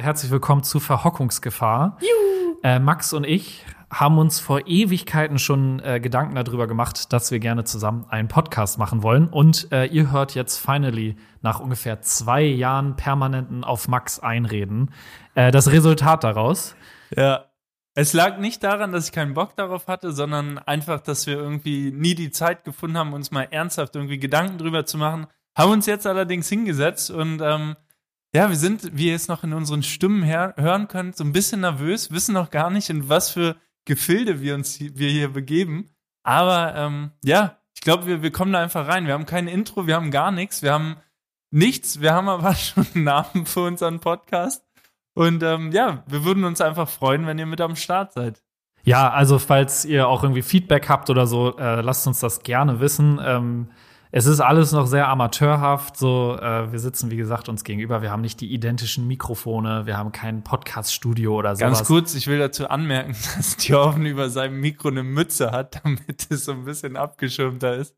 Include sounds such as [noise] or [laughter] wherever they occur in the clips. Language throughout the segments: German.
Herzlich willkommen zu Verhockungsgefahr. Äh, Max und ich haben uns vor Ewigkeiten schon äh, Gedanken darüber gemacht, dass wir gerne zusammen einen Podcast machen wollen. Und äh, ihr hört jetzt finally nach ungefähr zwei Jahren permanenten auf Max einreden äh, das Resultat daraus. Ja. Es lag nicht daran, dass ich keinen Bock darauf hatte, sondern einfach, dass wir irgendwie nie die Zeit gefunden haben, uns mal ernsthaft irgendwie Gedanken drüber zu machen. Haben uns jetzt allerdings hingesetzt und ähm, ja, wir sind, wie ihr es noch in unseren Stimmen hören könnt, so ein bisschen nervös, wissen noch gar nicht, in was für Gefilde wir uns hier, wir hier begeben. Aber ähm, ja, ich glaube, wir, wir kommen da einfach rein. Wir haben kein Intro, wir haben gar nichts, wir haben nichts, wir haben aber [laughs] schon einen Namen für unseren Podcast. Und ähm, ja, wir würden uns einfach freuen, wenn ihr mit am Start seid. Ja, also falls ihr auch irgendwie Feedback habt oder so, äh, lasst uns das gerne wissen. Ähm, es ist alles noch sehr amateurhaft. So, äh, wir sitzen, wie gesagt, uns gegenüber. Wir haben nicht die identischen Mikrofone. Wir haben kein Podcast-Studio oder so. Ganz kurz, ich will dazu anmerken, [laughs] dass Thorven über seinem Mikro eine Mütze hat, [laughs] damit es so ein bisschen abgeschirmter ist.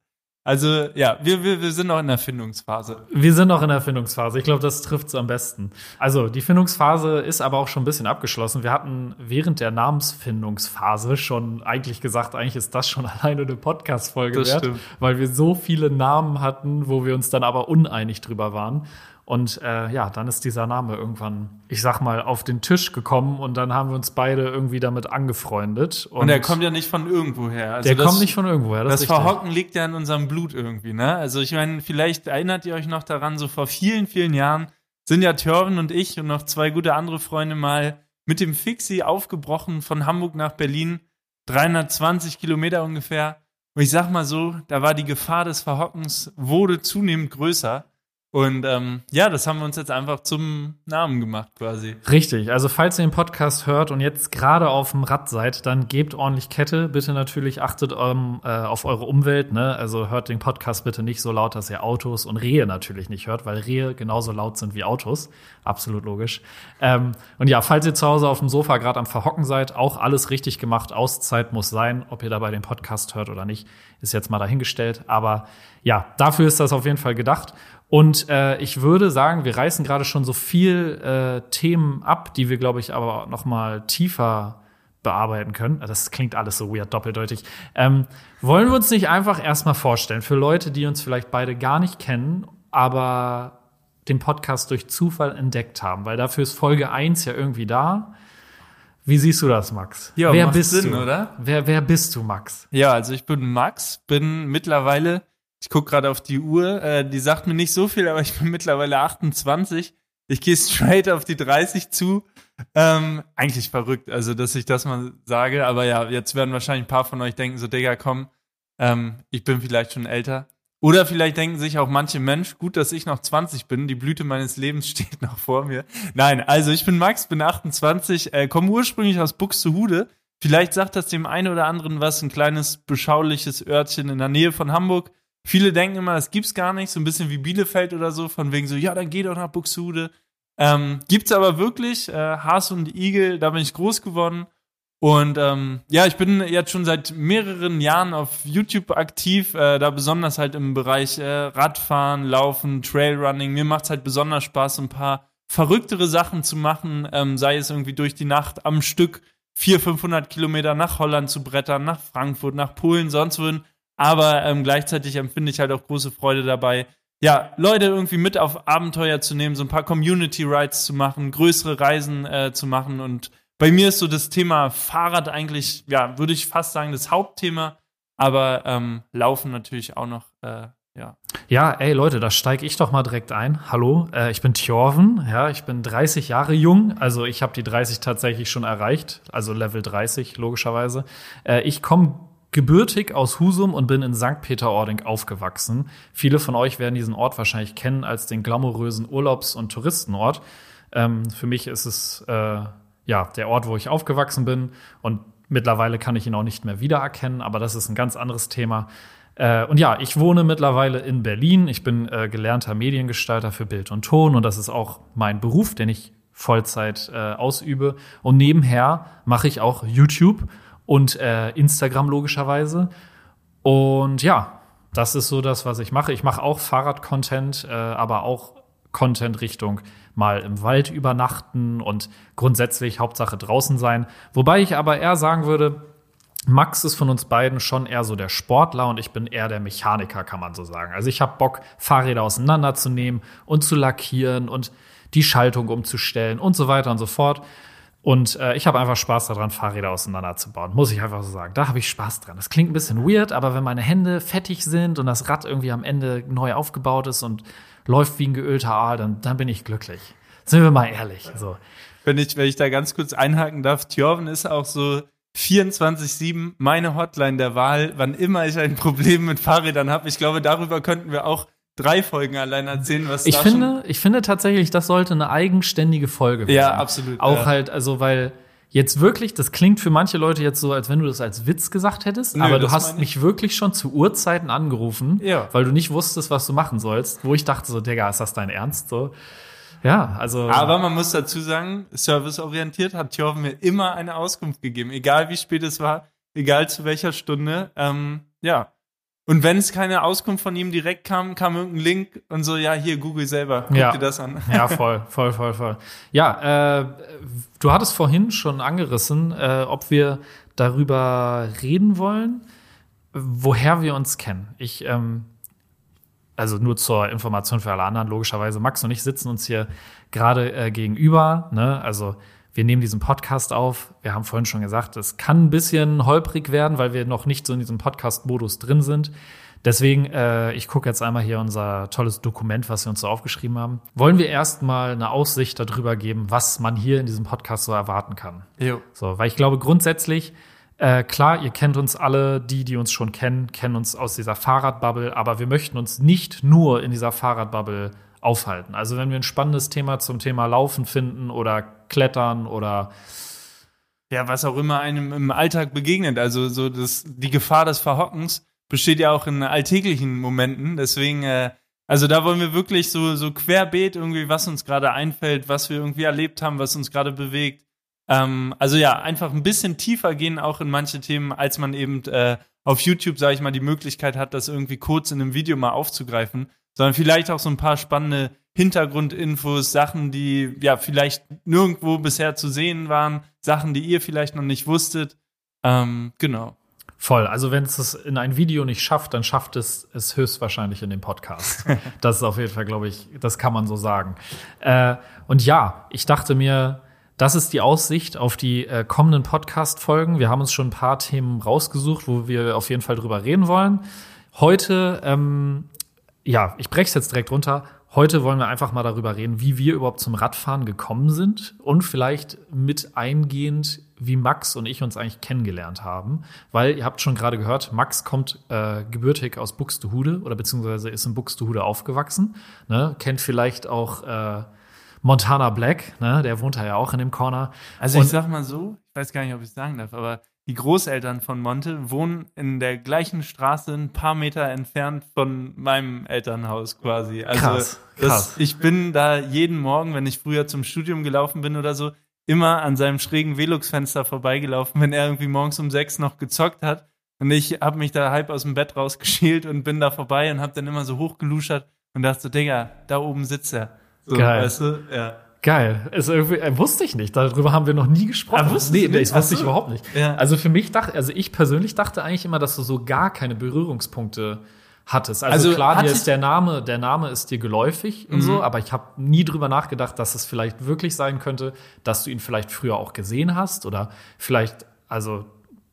Also ja, wir, wir, wir sind noch in der Findungsphase. Wir sind noch in der Findungsphase. Ich glaube, das trifft es am besten. Also die Findungsphase ist aber auch schon ein bisschen abgeschlossen. Wir hatten während der Namensfindungsphase schon eigentlich gesagt, eigentlich ist das schon [laughs] alleine eine Podcast-Folge wert, stimmt. weil wir so viele Namen hatten, wo wir uns dann aber uneinig drüber waren. Und äh, ja, dann ist dieser Name irgendwann, ich sag mal, auf den Tisch gekommen und dann haben wir uns beide irgendwie damit angefreundet. Und, und der kommt ja nicht von irgendwoher. Also der das, kommt nicht von irgendwoher. Das, das Verhocken liegt ja in unserem Blut irgendwie, ne? Also ich meine, vielleicht erinnert ihr euch noch daran, so vor vielen, vielen Jahren sind ja Thorben und ich und noch zwei gute andere Freunde mal mit dem Fixie aufgebrochen von Hamburg nach Berlin. 320 Kilometer ungefähr. Und ich sag mal so, da war die Gefahr des Verhockens wurde zunehmend größer. Und ähm, ja, das haben wir uns jetzt einfach zum Namen gemacht quasi. Richtig. Also falls ihr den Podcast hört und jetzt gerade auf dem Rad seid, dann gebt ordentlich Kette. Bitte natürlich achtet um, äh, auf eure Umwelt. Ne? Also hört den Podcast bitte nicht so laut, dass ihr Autos und Rehe natürlich nicht hört, weil Rehe genauso laut sind wie Autos. Absolut logisch. Ähm, und ja, falls ihr zu Hause auf dem Sofa gerade am Verhocken seid, auch alles richtig gemacht. Auszeit muss sein. Ob ihr dabei den Podcast hört oder nicht, ist jetzt mal dahingestellt. Aber ja, dafür ist das auf jeden Fall gedacht. Und äh, ich würde sagen, wir reißen gerade schon so viel äh, Themen ab, die wir, glaube ich, aber noch mal tiefer bearbeiten können. Das klingt alles so weird, doppeldeutig. Ähm, wollen wir uns nicht einfach erstmal vorstellen, für Leute, die uns vielleicht beide gar nicht kennen, aber den Podcast durch Zufall entdeckt haben, weil dafür ist Folge 1 ja irgendwie da. Wie siehst du das, Max? Ja, wer bist Sinn, du? oder? Wer, wer bist du, Max? Ja, also ich bin Max, bin mittlerweile ich gucke gerade auf die Uhr. Äh, die sagt mir nicht so viel, aber ich bin mittlerweile 28. Ich gehe straight auf die 30 zu. Ähm, eigentlich verrückt, also dass ich das mal sage. Aber ja, jetzt werden wahrscheinlich ein paar von euch denken, so Digga, komm, ähm, ich bin vielleicht schon älter. Oder vielleicht denken sich auch manche Mensch, gut, dass ich noch 20 bin, die Blüte meines Lebens [laughs] steht noch vor mir. Nein, also ich bin Max, bin 28, äh, komme ursprünglich aus Buxtehude. Vielleicht sagt das dem einen oder anderen was, ein kleines beschauliches Örtchen in der Nähe von Hamburg. Viele denken immer, das gibt's gar nicht, so ein bisschen wie Bielefeld oder so, von wegen so, ja, dann geh doch nach Buxtehude. Ähm, gibt's aber wirklich, äh, Haas und Igel, da bin ich groß geworden. Und ähm, ja, ich bin jetzt schon seit mehreren Jahren auf YouTube aktiv, äh, da besonders halt im Bereich äh, Radfahren, Laufen, Trailrunning. Mir macht's halt besonders Spaß, ein paar verrücktere Sachen zu machen, ähm, sei es irgendwie durch die Nacht am Stück 400, 500 Kilometer nach Holland zu brettern, nach Frankfurt, nach Polen, sonst wohin aber ähm, gleichzeitig empfinde ich halt auch große Freude dabei, ja, Leute irgendwie mit auf Abenteuer zu nehmen, so ein paar Community Rides zu machen, größere Reisen äh, zu machen. Und bei mir ist so das Thema Fahrrad eigentlich, ja, würde ich fast sagen, das Hauptthema, aber ähm, Laufen natürlich auch noch. Äh, ja. ja, ey Leute, da steige ich doch mal direkt ein. Hallo, äh, ich bin Thjorven, ja, ich bin 30 Jahre jung, also ich habe die 30 tatsächlich schon erreicht, also Level 30 logischerweise. Äh, ich komme gebürtig aus Husum und bin in St. Peter-Ording aufgewachsen. Viele von euch werden diesen Ort wahrscheinlich kennen als den glamourösen Urlaubs- und Touristenort. Ähm, für mich ist es äh, ja der Ort, wo ich aufgewachsen bin und mittlerweile kann ich ihn auch nicht mehr wiedererkennen, aber das ist ein ganz anderes Thema. Äh, und ja, ich wohne mittlerweile in Berlin. Ich bin äh, gelernter Mediengestalter für Bild und Ton und das ist auch mein Beruf, den ich Vollzeit äh, ausübe. Und nebenher mache ich auch YouTube und äh, Instagram logischerweise. Und ja, das ist so das, was ich mache. Ich mache auch Fahrrad-Content, äh, aber auch Content Richtung mal im Wald übernachten und grundsätzlich Hauptsache draußen sein. Wobei ich aber eher sagen würde, Max ist von uns beiden schon eher so der Sportler und ich bin eher der Mechaniker, kann man so sagen. Also ich habe Bock, Fahrräder auseinanderzunehmen und zu lackieren und die Schaltung umzustellen und so weiter und so fort. Und äh, ich habe einfach Spaß daran, Fahrräder auseinanderzubauen, muss ich einfach so sagen. Da habe ich Spaß dran. Das klingt ein bisschen weird, aber wenn meine Hände fettig sind und das Rad irgendwie am Ende neu aufgebaut ist und läuft wie ein geölter Aal, dann, dann bin ich glücklich. Sind wir mal ehrlich. So. Wenn ich, wenn ich da ganz kurz einhaken darf, Thjörven ist auch so 24-7 meine Hotline der Wahl, wann immer ich ein Problem mit Fahrrädern habe. Ich glaube, darüber könnten wir auch drei Folgen allein erzählen, was Ich da finde, ich finde tatsächlich, das sollte eine eigenständige Folge werden. Ja, absolut, Auch ja. halt, also, weil jetzt wirklich, das klingt für manche Leute jetzt so, als wenn du das als Witz gesagt hättest, Nö, aber du hast mich wirklich schon zu Uhrzeiten angerufen, Ja. weil du nicht wusstest, was du machen sollst, wo ich dachte so, Digga, ist das dein Ernst? So. Ja, also. Aber man muss dazu sagen, serviceorientiert hat Thjörven mir immer eine Auskunft gegeben, egal wie spät es war, egal zu welcher Stunde. Ähm, ja. Und wenn es keine Auskunft von ihm direkt kam, kam irgendein Link und so, ja, hier, Google selber, guck Ja. dir das an. Ja, voll, voll, voll, voll. Ja, äh, du hattest vorhin schon angerissen, äh, ob wir darüber reden wollen, woher wir uns kennen. Ich, ähm, also nur zur Information für alle anderen, logischerweise, Max und ich sitzen uns hier gerade äh, gegenüber. Ne? Also wir nehmen diesen Podcast auf. Wir haben vorhin schon gesagt, es kann ein bisschen holprig werden, weil wir noch nicht so in diesem Podcast-Modus drin sind. Deswegen, äh, ich gucke jetzt einmal hier unser tolles Dokument, was wir uns so aufgeschrieben haben. Wollen wir erstmal eine Aussicht darüber geben, was man hier in diesem Podcast so erwarten kann? Jo. So, weil ich glaube grundsätzlich, äh, klar, ihr kennt uns alle, die, die uns schon kennen, kennen uns aus dieser Fahrradbubble, aber wir möchten uns nicht nur in dieser Fahrradbubble aufhalten. Also wenn wir ein spannendes Thema zum Thema Laufen finden oder Klettern oder Ja, was auch immer einem im Alltag begegnet. Also so das, die Gefahr des Verhockens besteht ja auch in alltäglichen Momenten. Deswegen, äh, also da wollen wir wirklich so, so querbeet irgendwie, was uns gerade einfällt, was wir irgendwie erlebt haben, was uns gerade bewegt. Ähm, also ja, einfach ein bisschen tiefer gehen auch in manche Themen, als man eben äh, auf YouTube, sage ich mal, die Möglichkeit hat, das irgendwie kurz in einem Video mal aufzugreifen, sondern vielleicht auch so ein paar spannende Hintergrundinfos, Sachen, die ja vielleicht nirgendwo bisher zu sehen waren, Sachen, die ihr vielleicht noch nicht wusstet. Ähm, genau. Voll. Also wenn es es in ein Video nicht schafft, dann schafft es es höchstwahrscheinlich in dem Podcast. [laughs] das ist auf jeden Fall, glaube ich, das kann man so sagen. Äh, und ja, ich dachte mir, das ist die Aussicht auf die äh, kommenden Podcast-Folgen. Wir haben uns schon ein paar Themen rausgesucht, wo wir auf jeden Fall drüber reden wollen. Heute, ähm, ja, ich breche es jetzt direkt runter. Heute wollen wir einfach mal darüber reden, wie wir überhaupt zum Radfahren gekommen sind und vielleicht mit eingehend, wie Max und ich uns eigentlich kennengelernt haben. Weil ihr habt schon gerade gehört, Max kommt äh, gebürtig aus Buxtehude oder beziehungsweise ist in Buxtehude aufgewachsen. Ne? Kennt vielleicht auch äh, Montana Black, ne? der wohnt da ja auch in dem Corner. Also Und- ich sag mal so, ich weiß gar nicht, ob ich es sagen darf, aber die Großeltern von Monte wohnen in der gleichen Straße ein paar Meter entfernt von meinem Elternhaus quasi. Also Krass, das, krass. ich bin da jeden Morgen, wenn ich früher zum Studium gelaufen bin oder so, immer an seinem schrägen Velux-Fenster vorbeigelaufen, wenn er irgendwie morgens um sechs noch gezockt hat. Und ich habe mich da halb aus dem Bett rausgeschält und bin da vorbei und habe dann immer so hochgeluschert und dachte so, Digga, da oben sitzt er. So, Geil. Weißt du? Ja. Geil. Ist irgendwie, äh, wusste ich nicht. Darüber haben wir noch nie gesprochen. Ah, wusstest nee, nicht? das wusste ich überhaupt nicht. Ja. Also für mich dachte, also ich persönlich dachte eigentlich immer, dass du so gar keine Berührungspunkte hattest. Also, Also klar, hat dir ist der Name, der Name ist dir geläufig und Mhm. so, aber ich habe nie drüber nachgedacht, dass es vielleicht wirklich sein könnte, dass du ihn vielleicht früher auch gesehen hast oder vielleicht, also,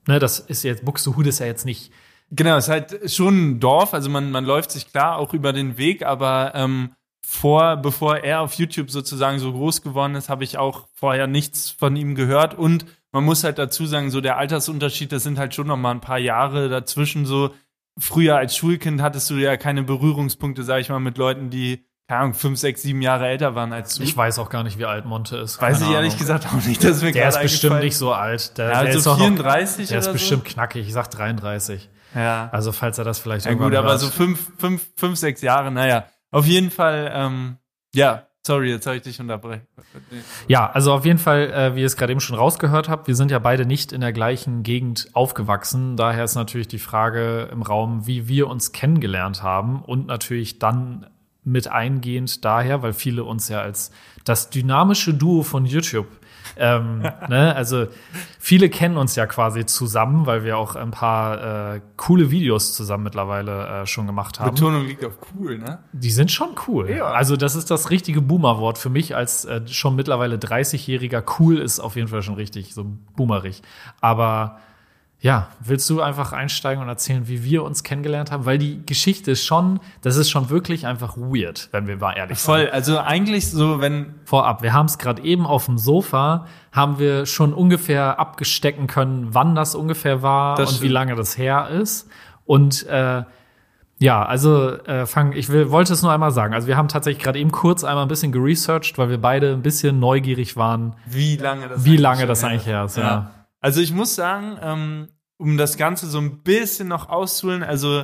ne, das ist jetzt, Buxtehude ist ja jetzt nicht, Genau, es ist halt schon ein Dorf, also man, man läuft sich klar auch über den Weg, aber ähm, vor, bevor er auf YouTube sozusagen so groß geworden ist, habe ich auch vorher nichts von ihm gehört und man muss halt dazu sagen, so der Altersunterschied, das sind halt schon noch mal ein paar Jahre dazwischen so. Früher als Schulkind hattest du ja keine Berührungspunkte, sag ich mal, mit Leuten, die, keine Ahnung, fünf, sechs, sieben Jahre älter waren als du. ich weiß auch gar nicht, wie alt Monte ist. weiß Keine ich ehrlich Ahnung. gesagt auch nicht, dass mir Der ist bestimmt nicht so alt. Der, Ja, der also ist auch noch, 34 der ist bestimmt knackig. Ich sag 33. so. Ja. Also falls er das vielleicht Ja gut, irgendwann aber hört. so fünf, fünf, fünf, sechs Jahre, naja. Auf jeden Fall, ähm, ja, sorry, jetzt habe ich dich unterbrechen. Ja, also auf jeden Fall, äh, wie ihr es gerade eben schon rausgehört habt, wir sind ja beide nicht in der gleichen Gegend aufgewachsen. Daher ist natürlich die Frage im Raum, wie wir uns kennengelernt haben und natürlich dann mit eingehend daher, weil viele uns ja als das dynamische Duo von YouTube ähm, [laughs] ne? Also viele kennen uns ja quasi zusammen, weil wir auch ein paar äh, coole Videos zusammen mittlerweile äh, schon gemacht haben. Betonung liegt auf cool, ne? Die sind schon cool. Ja. Also das ist das richtige Boomer-Wort für mich als äh, schon mittlerweile 30-Jähriger. Cool ist auf jeden Fall schon richtig, so boomerig. Aber ja, willst du einfach einsteigen und erzählen, wie wir uns kennengelernt haben? Weil die Geschichte ist schon, das ist schon wirklich einfach weird, wenn wir mal ehrlich Voll, sind. also eigentlich so, wenn Vorab, wir haben es gerade eben auf dem Sofa, haben wir schon ungefähr abgestecken können, wann das ungefähr war Das und wie stimmt. lange das her ist. Und äh, ja, also äh, fang, ich will, wollte es nur einmal sagen. Also wir haben tatsächlich gerade eben kurz einmal ein bisschen geresearched, weil wir beide ein bisschen neugierig waren, wie lange das wie eigentlich lange das her eigentlich her ist. Ja. Also ich muss sagen, ähm, um das Ganze so ein bisschen noch auszuholen, also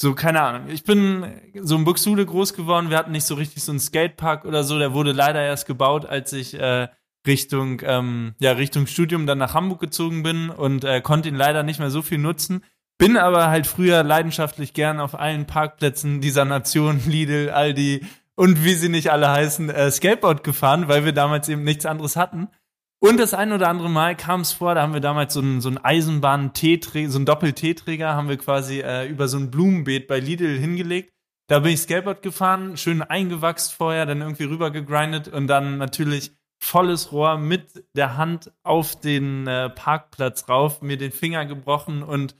so, keine Ahnung, ich bin so in Buxtehude groß geworden, wir hatten nicht so richtig so einen Skatepark oder so, der wurde leider erst gebaut, als ich äh, Richtung, ähm, ja, Richtung Studium dann nach Hamburg gezogen bin und äh, konnte ihn leider nicht mehr so viel nutzen. Bin aber halt früher leidenschaftlich gern auf allen Parkplätzen dieser Nation, [laughs] Lidl, Aldi und wie sie nicht alle heißen, äh, Skateboard gefahren, weil wir damals eben nichts anderes hatten. Und das ein oder andere Mal kam es vor, da haben wir damals so einen, so einen Eisenbahn-Teeträger, so einen Doppel-Teeträger, haben wir quasi äh, über so ein Blumenbeet bei Lidl hingelegt. Da bin ich Skateboard gefahren, schön eingewachst vorher, dann irgendwie rüber gegrindet und dann natürlich volles Rohr mit der Hand auf den äh, Parkplatz rauf, mir den Finger gebrochen und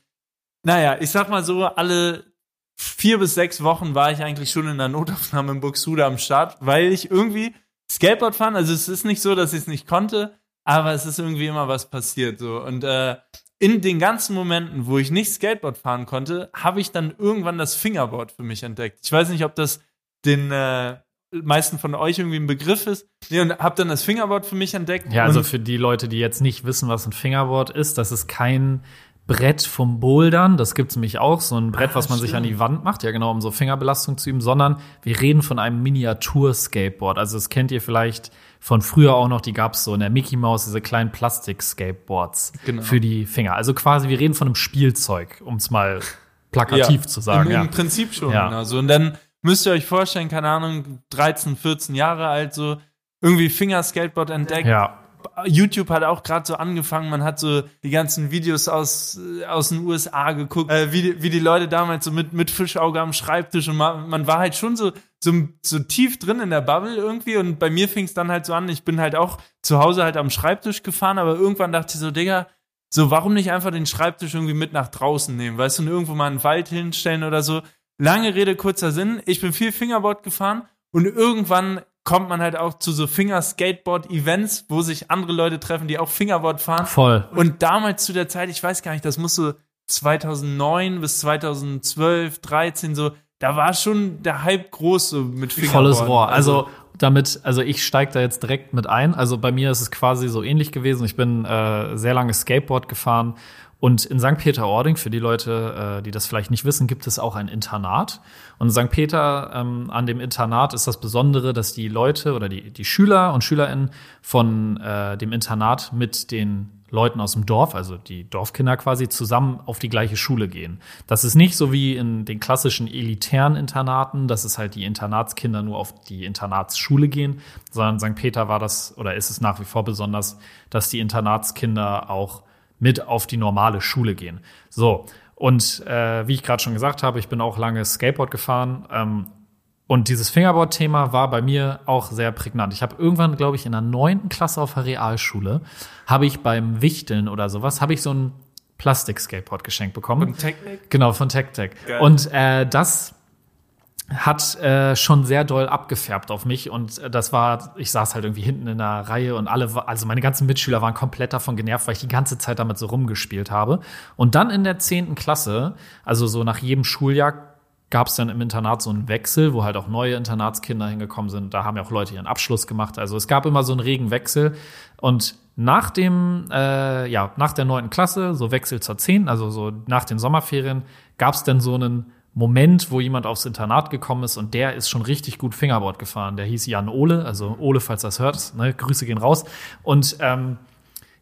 naja, ich sag mal so, alle vier bis sechs Wochen war ich eigentlich schon in der Notaufnahme in Buxtehude am Start, weil ich irgendwie Skateboard fahren, also es ist nicht so, dass ich es nicht konnte, aber es ist irgendwie immer was passiert so und äh, in den ganzen Momenten, wo ich nicht Skateboard fahren konnte, habe ich dann irgendwann das Fingerboard für mich entdeckt. Ich weiß nicht, ob das den äh, meisten von euch irgendwie ein Begriff ist. Nee, und habe dann das Fingerboard für mich entdeckt. Ja, also für die Leute, die jetzt nicht wissen, was ein Fingerboard ist, das ist kein Brett vom Bouldern. Das gibt's nämlich auch, so ein Brett, Ah, was man sich an stimmt. die Wand macht, ja genau, um so Fingerbelastung zu üben, sondern wir reden von einem Miniatur-Skateboard. Also das kennt ihr vielleicht von früher auch noch, die gab's so in der Mickey Mouse, diese kleinen Plastik-Skateboards Genau. für die Finger. Also quasi, wir reden von einem Spielzeug, um es mal plakativ zu sagen. Im, ja. Im Prinzip schon, Ja. genau so. Und dann müsst ihr euch vorstellen, keine Ahnung, 13, 14 Jahre alt, so irgendwie Fingerskateboard entdeckt. ja. YouTube hat auch gerade so angefangen, man hat so die ganzen Videos aus, äh, aus den USA geguckt, äh, wie, die- wie die Leute damals so mit, mit Fischauge am Schreibtisch und man, man war halt schon so, so, so tief drin in der Bubble irgendwie und bei mir fing es dann halt so an, ich bin halt auch zu Hause halt am Schreibtisch gefahren, aber irgendwann dachte ich so, Digga, so warum nicht einfach den Schreibtisch irgendwie mit nach draußen nehmen, weißt du, und irgendwo mal einen Wald hinstellen oder so. Lange Rede, kurzer Sinn, ich bin viel Fingerboard gefahren und irgendwann kommt man halt auch zu so Finger-Skateboard-Events, wo sich andere Leute treffen, die auch Fingerboard fahren. Voll. Und damals zu der Zeit, ich weiß gar nicht, das muss so 2009 bis 2012, 13 so, da war schon der Hype groß so mit Fingerboard. Volles Rohr. Also damit, also ich steige da jetzt direkt mit ein. Also bei mir ist es quasi so ähnlich gewesen. Ich bin äh, sehr lange Skateboard gefahren und in St. Peter-Ording, für die Leute, äh, die das vielleicht nicht wissen, gibt es auch ein Internat. Und in St. Peter, ähm, an dem Internat ist das Besondere, dass die Leute oder die, die Schüler und SchülerInnen von äh, dem Internat mit den Leuten aus dem Dorf, also die Dorfkinder quasi, zusammen auf die gleiche Schule gehen. Das ist nicht so wie in den klassischen elitären Internaten, dass es halt die Internatskinder nur auf die Internatsschule gehen, sondern St. Peter war das oder ist es nach wie vor besonders, dass die Internatskinder auch mit auf die normale Schule gehen. So, und äh, wie ich gerade schon gesagt habe, ich bin auch lange Skateboard gefahren. Ähm, und dieses Fingerboard-Thema war bei mir auch sehr prägnant. Ich habe irgendwann, glaube ich, in der neunten Klasse auf der Realschule, habe ich beim Wichteln oder sowas, habe ich so ein Plastik-Skateboard geschenkt bekommen. Und Technik? Genau, von TechTech. Geil. Und äh, das hat äh, schon sehr doll abgefärbt auf mich und äh, das war, ich saß halt irgendwie hinten in der Reihe und alle, also meine ganzen Mitschüler waren komplett davon genervt, weil ich die ganze Zeit damit so rumgespielt habe. Und dann in der zehnten Klasse, also so nach jedem Schuljahr, gab es dann im Internat so einen Wechsel, wo halt auch neue Internatskinder hingekommen sind. Da haben ja auch Leute ihren Abschluss gemacht. Also es gab immer so einen regen Wechsel. Und nach dem, äh, ja, nach der neunten Klasse, so Wechsel zur zehnten, also so nach den Sommerferien, gab es dann so einen Moment, wo jemand aufs Internat gekommen ist und der ist schon richtig gut Fingerboard gefahren. Der hieß Jan Ole, also Ole, falls das hört, ne, Grüße gehen raus. Und ähm,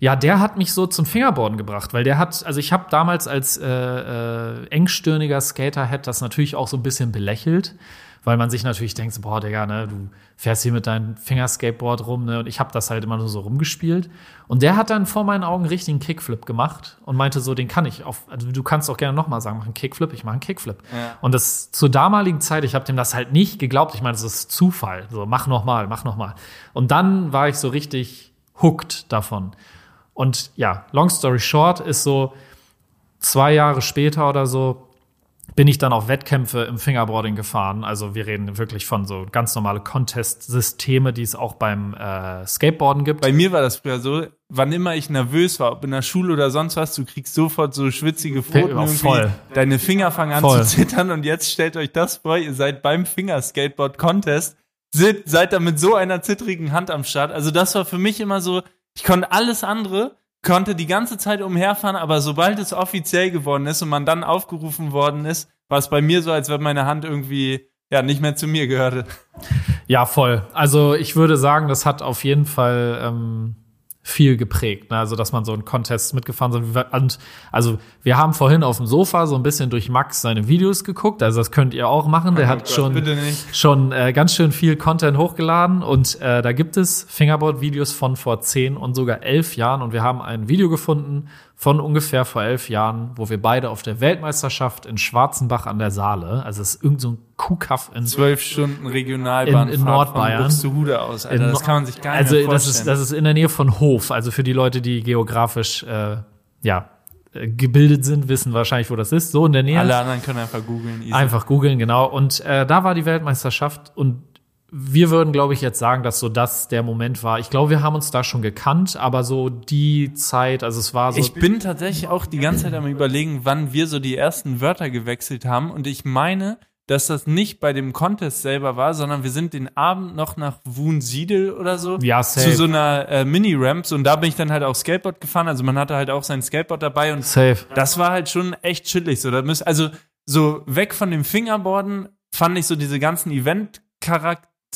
Ja, der hat mich so zum Fingerboarden gebracht, weil der hat, also ich habe damals als äh, äh, engstirniger Skaterhead das natürlich auch so ein bisschen belächelt, weil man sich natürlich denkt, so, boah, Digga, ne, du fährst hier mit deinem Fingerskateboard rum, ne, und ich habe das halt immer nur so rumgespielt. Und der hat dann vor meinen Augen richtig einen Kickflip gemacht und meinte so, den kann ich auf, also du kannst auch gerne nochmal sagen, mach einen Kickflip, ich mache einen Kickflip. Ja. Und das zur damaligen Zeit, ich habe dem das halt nicht geglaubt, ich meine, das ist Zufall, so mach nochmal, mach nochmal. Und dann war ich so richtig hooked davon. Und ja, long story short ist so, zwei Jahre später oder so bin ich dann auf Wettkämpfe im Fingerboarding gefahren. Also wir reden wirklich von so ganz normale Contest-Systeme, die es auch beim äh, Skateboarden gibt. Bei mir war das früher so, wann immer ich nervös war, ob in der Schule oder sonst was, du kriegst sofort so schwitzige Pfoten, irgendwie, voll. deine Finger fangen an Voll. zu zittern und jetzt stellt euch das vor, ihr seid beim Fingerskateboard-Contest, seid da mit so einer zittrigen Hand am Start. Also das war für mich immer so, ich konnte alles andere, konnte die ganze Zeit umherfahren, aber sobald es offiziell geworden ist und man dann aufgerufen worden ist, war es bei mir so, als wenn meine Hand irgendwie ja nicht mehr zu mir gehörte. Ja, voll. Also ich würde sagen, das hat auf jeden Fall ähm, viel geprägt. Ne? Also, dass man so einen Contest mitgefahren sind. Und also wir haben vorhin auf dem Sofa so ein bisschen durch Max seine Videos geguckt. Also das könnt ihr auch machen. Der hat Gott, schon schon äh, ganz schön viel Content hochgeladen und äh, da gibt es Fingerboard-Videos von vor zehn und sogar elf Jahren und wir haben ein Video gefunden von ungefähr vor elf Jahren, wo wir beide auf der Weltmeisterschaft in Schwarzenbach an der Saale, also es ist irgend so ein Kuhkaff in Zwölf Stunden Regionalbahn In- in Nordbayern. Buxtehude aus, Alter. in das kann man sich gar nicht also mehr das vorstellen. ist das ist in der Nähe von Hof, also für die Leute, die geografisch äh, ja äh, gebildet sind, wissen wahrscheinlich, wo das ist. So in der Nähe. Alle anderen können einfach googeln. Einfach googeln, genau. Und äh, da war die Weltmeisterschaft und wir würden, glaube ich, jetzt sagen, dass so das der Moment war. Ich glaube, wir haben uns da schon gekannt, aber so die Zeit, also es war so. Ich bin tatsächlich auch die ganze Zeit am überlegen, wann wir so die ersten Wörter gewechselt haben. Und ich meine, dass das nicht bei dem Contest selber war, sondern wir sind den Abend noch nach Wunsiedel oder so Ja, safe. zu so einer äh, Mini-Ramp. Und da bin ich dann halt auch Skateboard gefahren. Also man hatte halt auch sein Skateboard dabei und safe. das war halt schon echt chillig. So, da müsst, also so weg von dem Fingerboarden fand ich so diese ganzen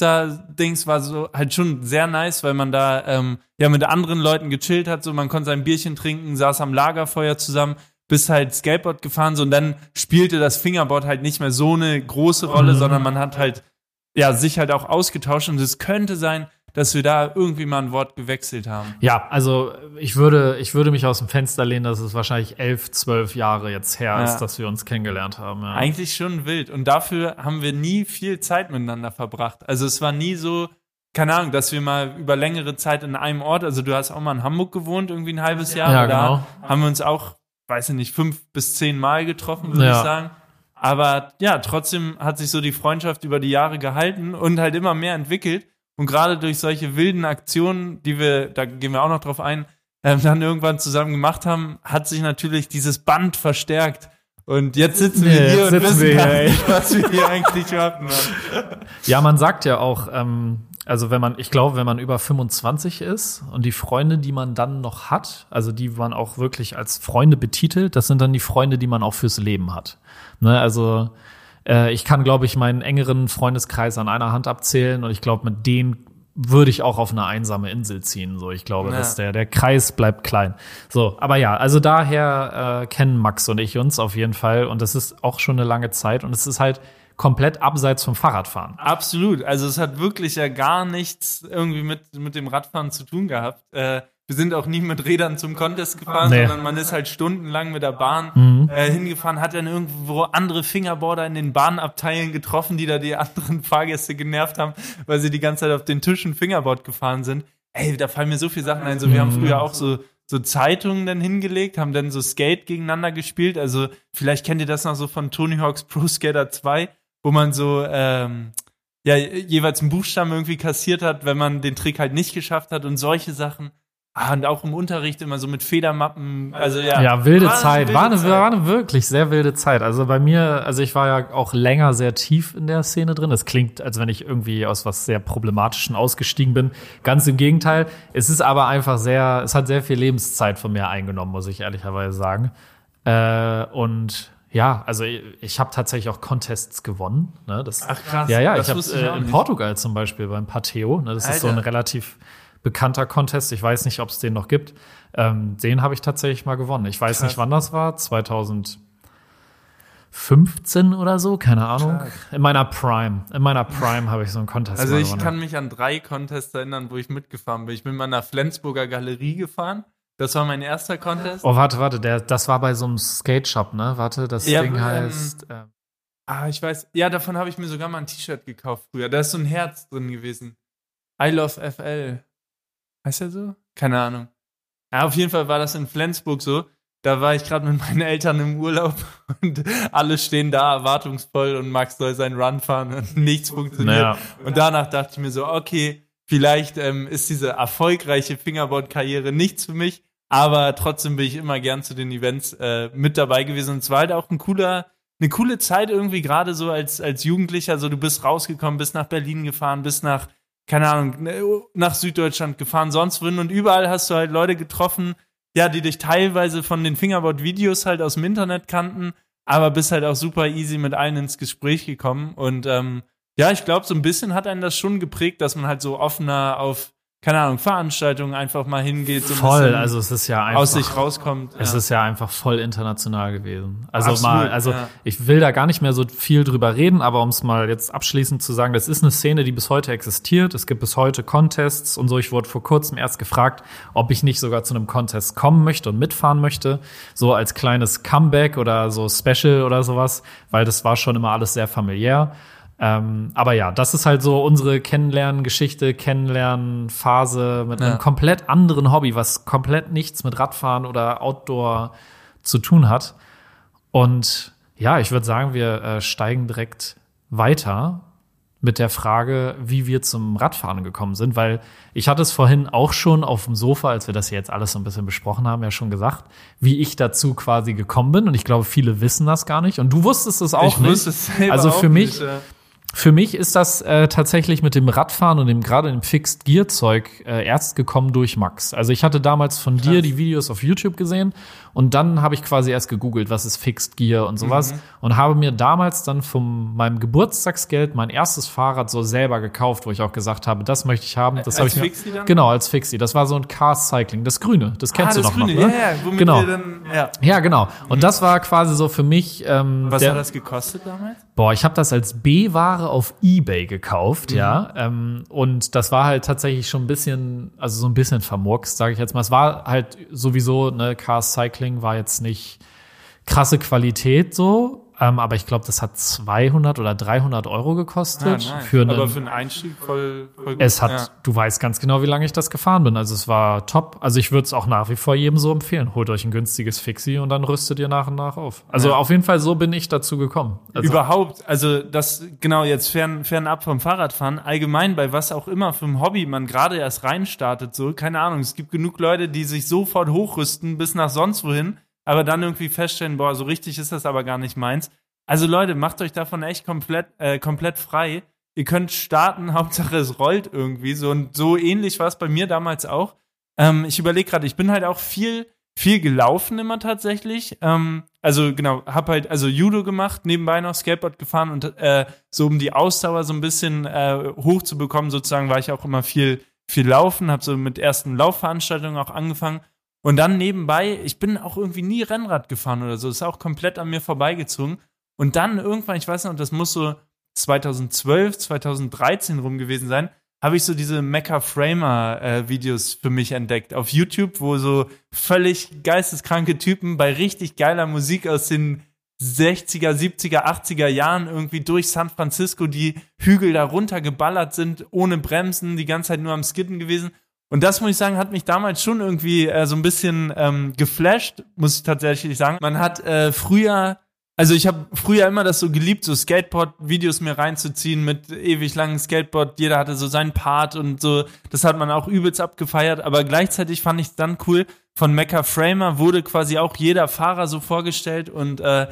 Event-Charakter-Dings war so halt schon sehr nice, weil man da ähm, ja mit anderen Leuten gechillt hat. So, man konnte sein Bierchen trinken, saß am Lagerfeuer zusammen, bis halt Skateboard gefahren. So, und dann spielte das Fingerboard halt nicht mehr so eine große Rolle, Mhm. sondern man hat halt ja sich halt auch ausgetauscht. Und es könnte sein, dass wir da irgendwie mal ein Wort gewechselt haben. Ja, also ich würde, ich würde mich aus dem Fenster lehnen, dass es wahrscheinlich elf, zwölf Jahre jetzt her Ja. ist, dass wir uns kennengelernt haben. Ja. Eigentlich schon wild. Und dafür haben wir nie viel Zeit miteinander verbracht. Also es war nie so, keine Ahnung, dass wir mal über längere Zeit in einem Ort, also du hast auch mal in Hamburg gewohnt, irgendwie ein halbes Jahr. Ja, und da genau. haben wir uns auch, weiß ich nicht, fünf bis zehn Mal getroffen, würde Ja. ich sagen. Aber ja, trotzdem hat sich so die Freundschaft über die Jahre gehalten und halt immer mehr entwickelt. Und gerade durch solche wilden Aktionen, die wir, da gehen wir auch noch drauf ein, ähm, dann irgendwann zusammen gemacht haben, hat sich natürlich dieses Band verstärkt. Und jetzt sitzen wir hier jetzt und wissen wir gar nicht, was wir hier eigentlich. Mann. Ja, man sagt ja auch, ähm, also wenn man, ich glaube, wenn man über 25 ist und die Freunde, die man dann noch hat, also die man auch wirklich als Freunde betitelt, das sind dann die Freunde, die man auch fürs Leben hat. Ne, also äh, ich kann, glaube ich, meinen engeren Freundeskreis an einer Hand abzählen und ich glaube, mit denen würde ich auch auf eine einsame Insel ziehen. So, ich glaube, Ja. dass der der Kreis bleibt klein. So, aber ja, also daher äh, kennen Max und ich uns auf jeden Fall und das ist auch schon eine lange Zeit und es ist halt komplett abseits vom Fahrradfahren. Absolut. Also es hat wirklich ja gar nichts irgendwie mit, mit dem Radfahren zu tun gehabt. Äh, wir sind auch nie mit Rädern zum Contest gefahren, Nee. sondern man ist halt stundenlang mit der Bahn Mhm. äh, hingefahren, hat dann irgendwo andere Fingerboarder in den Bahnabteilen getroffen, die da die [laughs] anderen Fahrgäste genervt haben, weil sie die ganze Zeit auf den Tischen Fingerboard gefahren sind. Ey, da fallen mir so viele Sachen ein. So, wir haben Mhm. früher auch so so Zeitungen dann hingelegt, haben dann so Skate gegeneinander gespielt. Also vielleicht kennt ihr das noch so von Tony Hawk's Pro Skater 2, wo man so ähm, ja jeweils einen Buchstaben irgendwie kassiert hat, wenn man den Trick halt nicht geschafft hat und solche Sachen. Ah, und auch im Unterricht immer so mit Federmappen. Also ja. Ja, wilde War Zeit. wilde War eine, Zeit. war eine wirklich sehr wilde Zeit. Also bei mir, also ich war ja auch länger sehr tief in der Szene drin. Es klingt, als wenn ich irgendwie aus was sehr Problematischen ausgestiegen bin. Ganz im Gegenteil. Es ist aber einfach sehr, es hat sehr viel Lebenszeit von mir eingenommen, muss ich ehrlicherweise sagen. Äh, und ja, also ich, ich habe tatsächlich auch Contests gewonnen. Ne? Das, Ach, krass. Ja, ja, Das ich habe äh, in. Portugal zum Beispiel beim Pateo. Ne? Das ist so ein Alter. relativ bekannter Contest. Ich weiß nicht, ob es den noch gibt. Ähm, den habe ich tatsächlich mal gewonnen. Ich weiß Krass. nicht, wann das war. 2015 oder so, keine Ahnung. Krass. In meiner Prime. In meiner Prime habe ich so einen Contest Also ich gewonnen. kann mich an drei Contests erinnern, wo ich mitgefahren bin. Ich bin mal nach Flensburger Galerie gefahren. Das war mein erster Contest. Oh, warte, warte, der, das war bei so einem Skate Shop, ne? Warte, das Ja, Ding ähm, heißt. Äh, Ah, ich weiß. Ja, davon habe ich mir sogar mal ein T-Shirt gekauft früher. Da ist so ein Herz drin gewesen. I love FL. Heißt er so? Keine Ahnung. Ja, auf jeden Fall war das in Flensburg so. Da war ich gerade mit meinen Eltern im Urlaub [laughs] und alle stehen da erwartungsvoll und Max soll seinen Run fahren und [laughs] nichts funktioniert. naja, Und danach dachte ich mir so, okay, vielleicht ähm, ist diese erfolgreiche Fingerboard-Karriere nichts für mich, aber trotzdem bin ich immer gern zu den Events äh, mit dabei gewesen. Und es war halt auch ein cooler, eine coole Zeit irgendwie, gerade so als, als Jugendlicher. So, du bist rausgekommen, bist nach Berlin gefahren, bist nach, keine Ahnung, ne, nach Süddeutschland gefahren, sonst wohin. Und überall hast du halt Leute getroffen, ja, die dich teilweise von den Fingerboard-Videos halt aus dem Internet kannten, aber bist halt auch super easy mit allen ins Gespräch gekommen. Und ähm, ja, ich glaube, so ein bisschen hat einen das schon geprägt, dass man halt so offener auf, keine Ahnung, Veranstaltungen einfach mal hingeht, so voll. bisschen Also es ist ja einfach. aus sich rauskommt. Es ja. ist ja einfach voll international gewesen. Also Absolut, mal, also ja. ich will da gar nicht mehr so viel drüber reden, aber um es mal jetzt abschließend zu sagen, das ist eine Szene, die bis heute existiert. Es gibt bis heute Contests und so. Ich wurde vor kurzem erst gefragt, ob ich nicht sogar zu einem Contest kommen möchte und mitfahren möchte, so als kleines Comeback oder so Special oder sowas, weil das war schon immer alles sehr familiär. Ähm, aber ja, das ist halt so unsere Kennenlernen-Geschichte, Kennenlernen-Phase mit Ja. einem komplett anderen Hobby, was komplett nichts mit Radfahren oder Outdoor zu tun hat. Und ja, ich würde sagen, wir äh, steigen direkt weiter mit der Frage, wie wir zum Radfahren gekommen sind, weil ich hatte es vorhin auch schon auf dem Sofa, als wir das hier jetzt alles so ein bisschen besprochen haben, ja schon gesagt, wie ich dazu quasi gekommen bin. Und ich glaube, viele wissen das gar nicht. Und du wusstest es auch ich nicht. es Also für mich- nicht, ja. Für mich ist das äh, tatsächlich mit dem Radfahren und dem gerade dem Fixed Gear Zeug äh, erst gekommen durch Max. Also ich hatte damals von dir die Videos auf YouTube gesehen und dann habe ich quasi erst gegoogelt, was ist Fixed Gear und sowas Mhm. und habe mir damals dann von meinem Geburtstagsgeld mein erstes Fahrrad so selber gekauft, wo ich auch gesagt habe, das möchte ich haben. Das habe Als ich mir, Fixie dann? Genau, als Fixie. Das war so ein Car Cycling, das Grüne. Das kennst ah, du das doch Grüne, noch, ne? ja, ja, womit Genau. dann, ja. Ja, genau. Und das war quasi so für mich. Ähm, Was der, hat das gekostet damals? Boah, ich habe das als B-Ware auf eBay gekauft, Mhm. ja. Ähm, und das war halt tatsächlich schon ein bisschen, also so ein bisschen vermurkst, sage ich jetzt mal. Es war halt sowieso, ne, Car Cycling war jetzt nicht krasse Qualität so. Ähm, aber ich glaube, das hat 200 oder 300 Euro gekostet. Ah, nice. für einen, Aber für einen Einstieg voll, voll gut. es hat, Ja. du weißt ganz genau, wie lange ich das gefahren bin. Also es war top. Also ich würde es auch nach wie vor jedem so empfehlen. Holt euch ein günstiges Fixie und dann rüstet ihr nach und nach auf. Also Ja. auf jeden Fall so bin ich dazu gekommen. Also, Überhaupt, also das, genau, jetzt fern, fernab vom Fahrradfahren, allgemein bei was auch immer für ein Hobby man gerade erst reinstartet, so, keine Ahnung, es gibt genug Leute, die sich sofort hochrüsten bis nach sonst wohin, aber dann irgendwie feststellen, boah, so richtig ist das aber gar nicht meins. Also Leute, macht euch davon echt komplett, äh, komplett frei. Ihr könnt starten, [laughs] Hauptsache es rollt irgendwie, so und so ähnlich war es bei mir damals auch. Ähm, ich überlege gerade, ich bin halt auch viel, viel gelaufen immer tatsächlich. Ähm, also genau, hab halt also Judo gemacht, nebenbei noch Skateboard gefahren und äh, so um die Ausdauer so ein bisschen äh, hochzubekommen, sozusagen war ich auch immer viel, viel laufen, habe so mit ersten Laufveranstaltungen auch angefangen. Und dann nebenbei, ich bin auch irgendwie nie Rennrad gefahren oder so, ist auch komplett an mir vorbeigezogen. Und dann irgendwann, ich weiß noch, das muss so 2012, 2013 rum gewesen sein, habe ich so diese Mecha Framer äh, Videos für mich entdeckt auf YouTube, wo so völlig geisteskranke Typen bei richtig geiler Musik aus den 60er, 70er, 80er Jahren irgendwie durch San Francisco die Hügel da runtergeballert sind, ohne Bremsen, die ganze Zeit nur am Skitten gewesen. Und das muss ich sagen, hat mich damals schon irgendwie äh, so ein bisschen ähm, geflasht, muss ich tatsächlich sagen. Man hat äh, früher also ich habe früher immer das so geliebt, so Skateboard-Videos mir reinzuziehen mit ewig langen Skateboard. Jeder hatte so seinen Part und so. Das hat man auch übelst abgefeiert. Aber gleichzeitig fand ich es dann cool. Von Mecha Framer wurde quasi auch jeder Fahrer so vorgestellt und äh,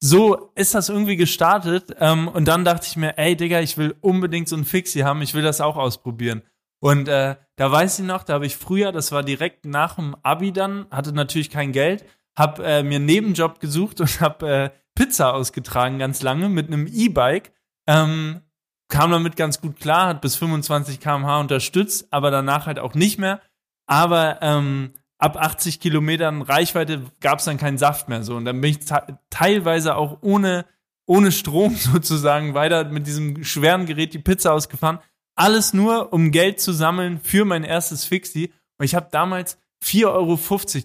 so ist das irgendwie gestartet. Ähm, und dann dachte ich mir, ey Digga, ich will unbedingt so ein Fixie haben. Ich will das auch ausprobieren. Und äh, da weiß ich noch, da habe ich früher, das war direkt nach dem Abi dann, hatte natürlich kein Geld, hab äh, mir einen Nebenjob gesucht und [laughs] hab äh, Pizza ausgetragen ganz lange mit einem E-Bike. Ähm, kam damit ganz gut klar, hat bis 25 km/h unterstützt, aber danach halt auch nicht mehr. Aber ähm, ab 80 Kilometern Reichweite gab es dann keinen Saft mehr so. Und dann bin ich teilweise auch ohne, ohne Strom [laughs] sozusagen weiter mit diesem schweren Gerät die Pizza ausgefahren. Alles nur, um Geld zu sammeln für mein erstes Fixie. Und ich habe damals 4,50 Euro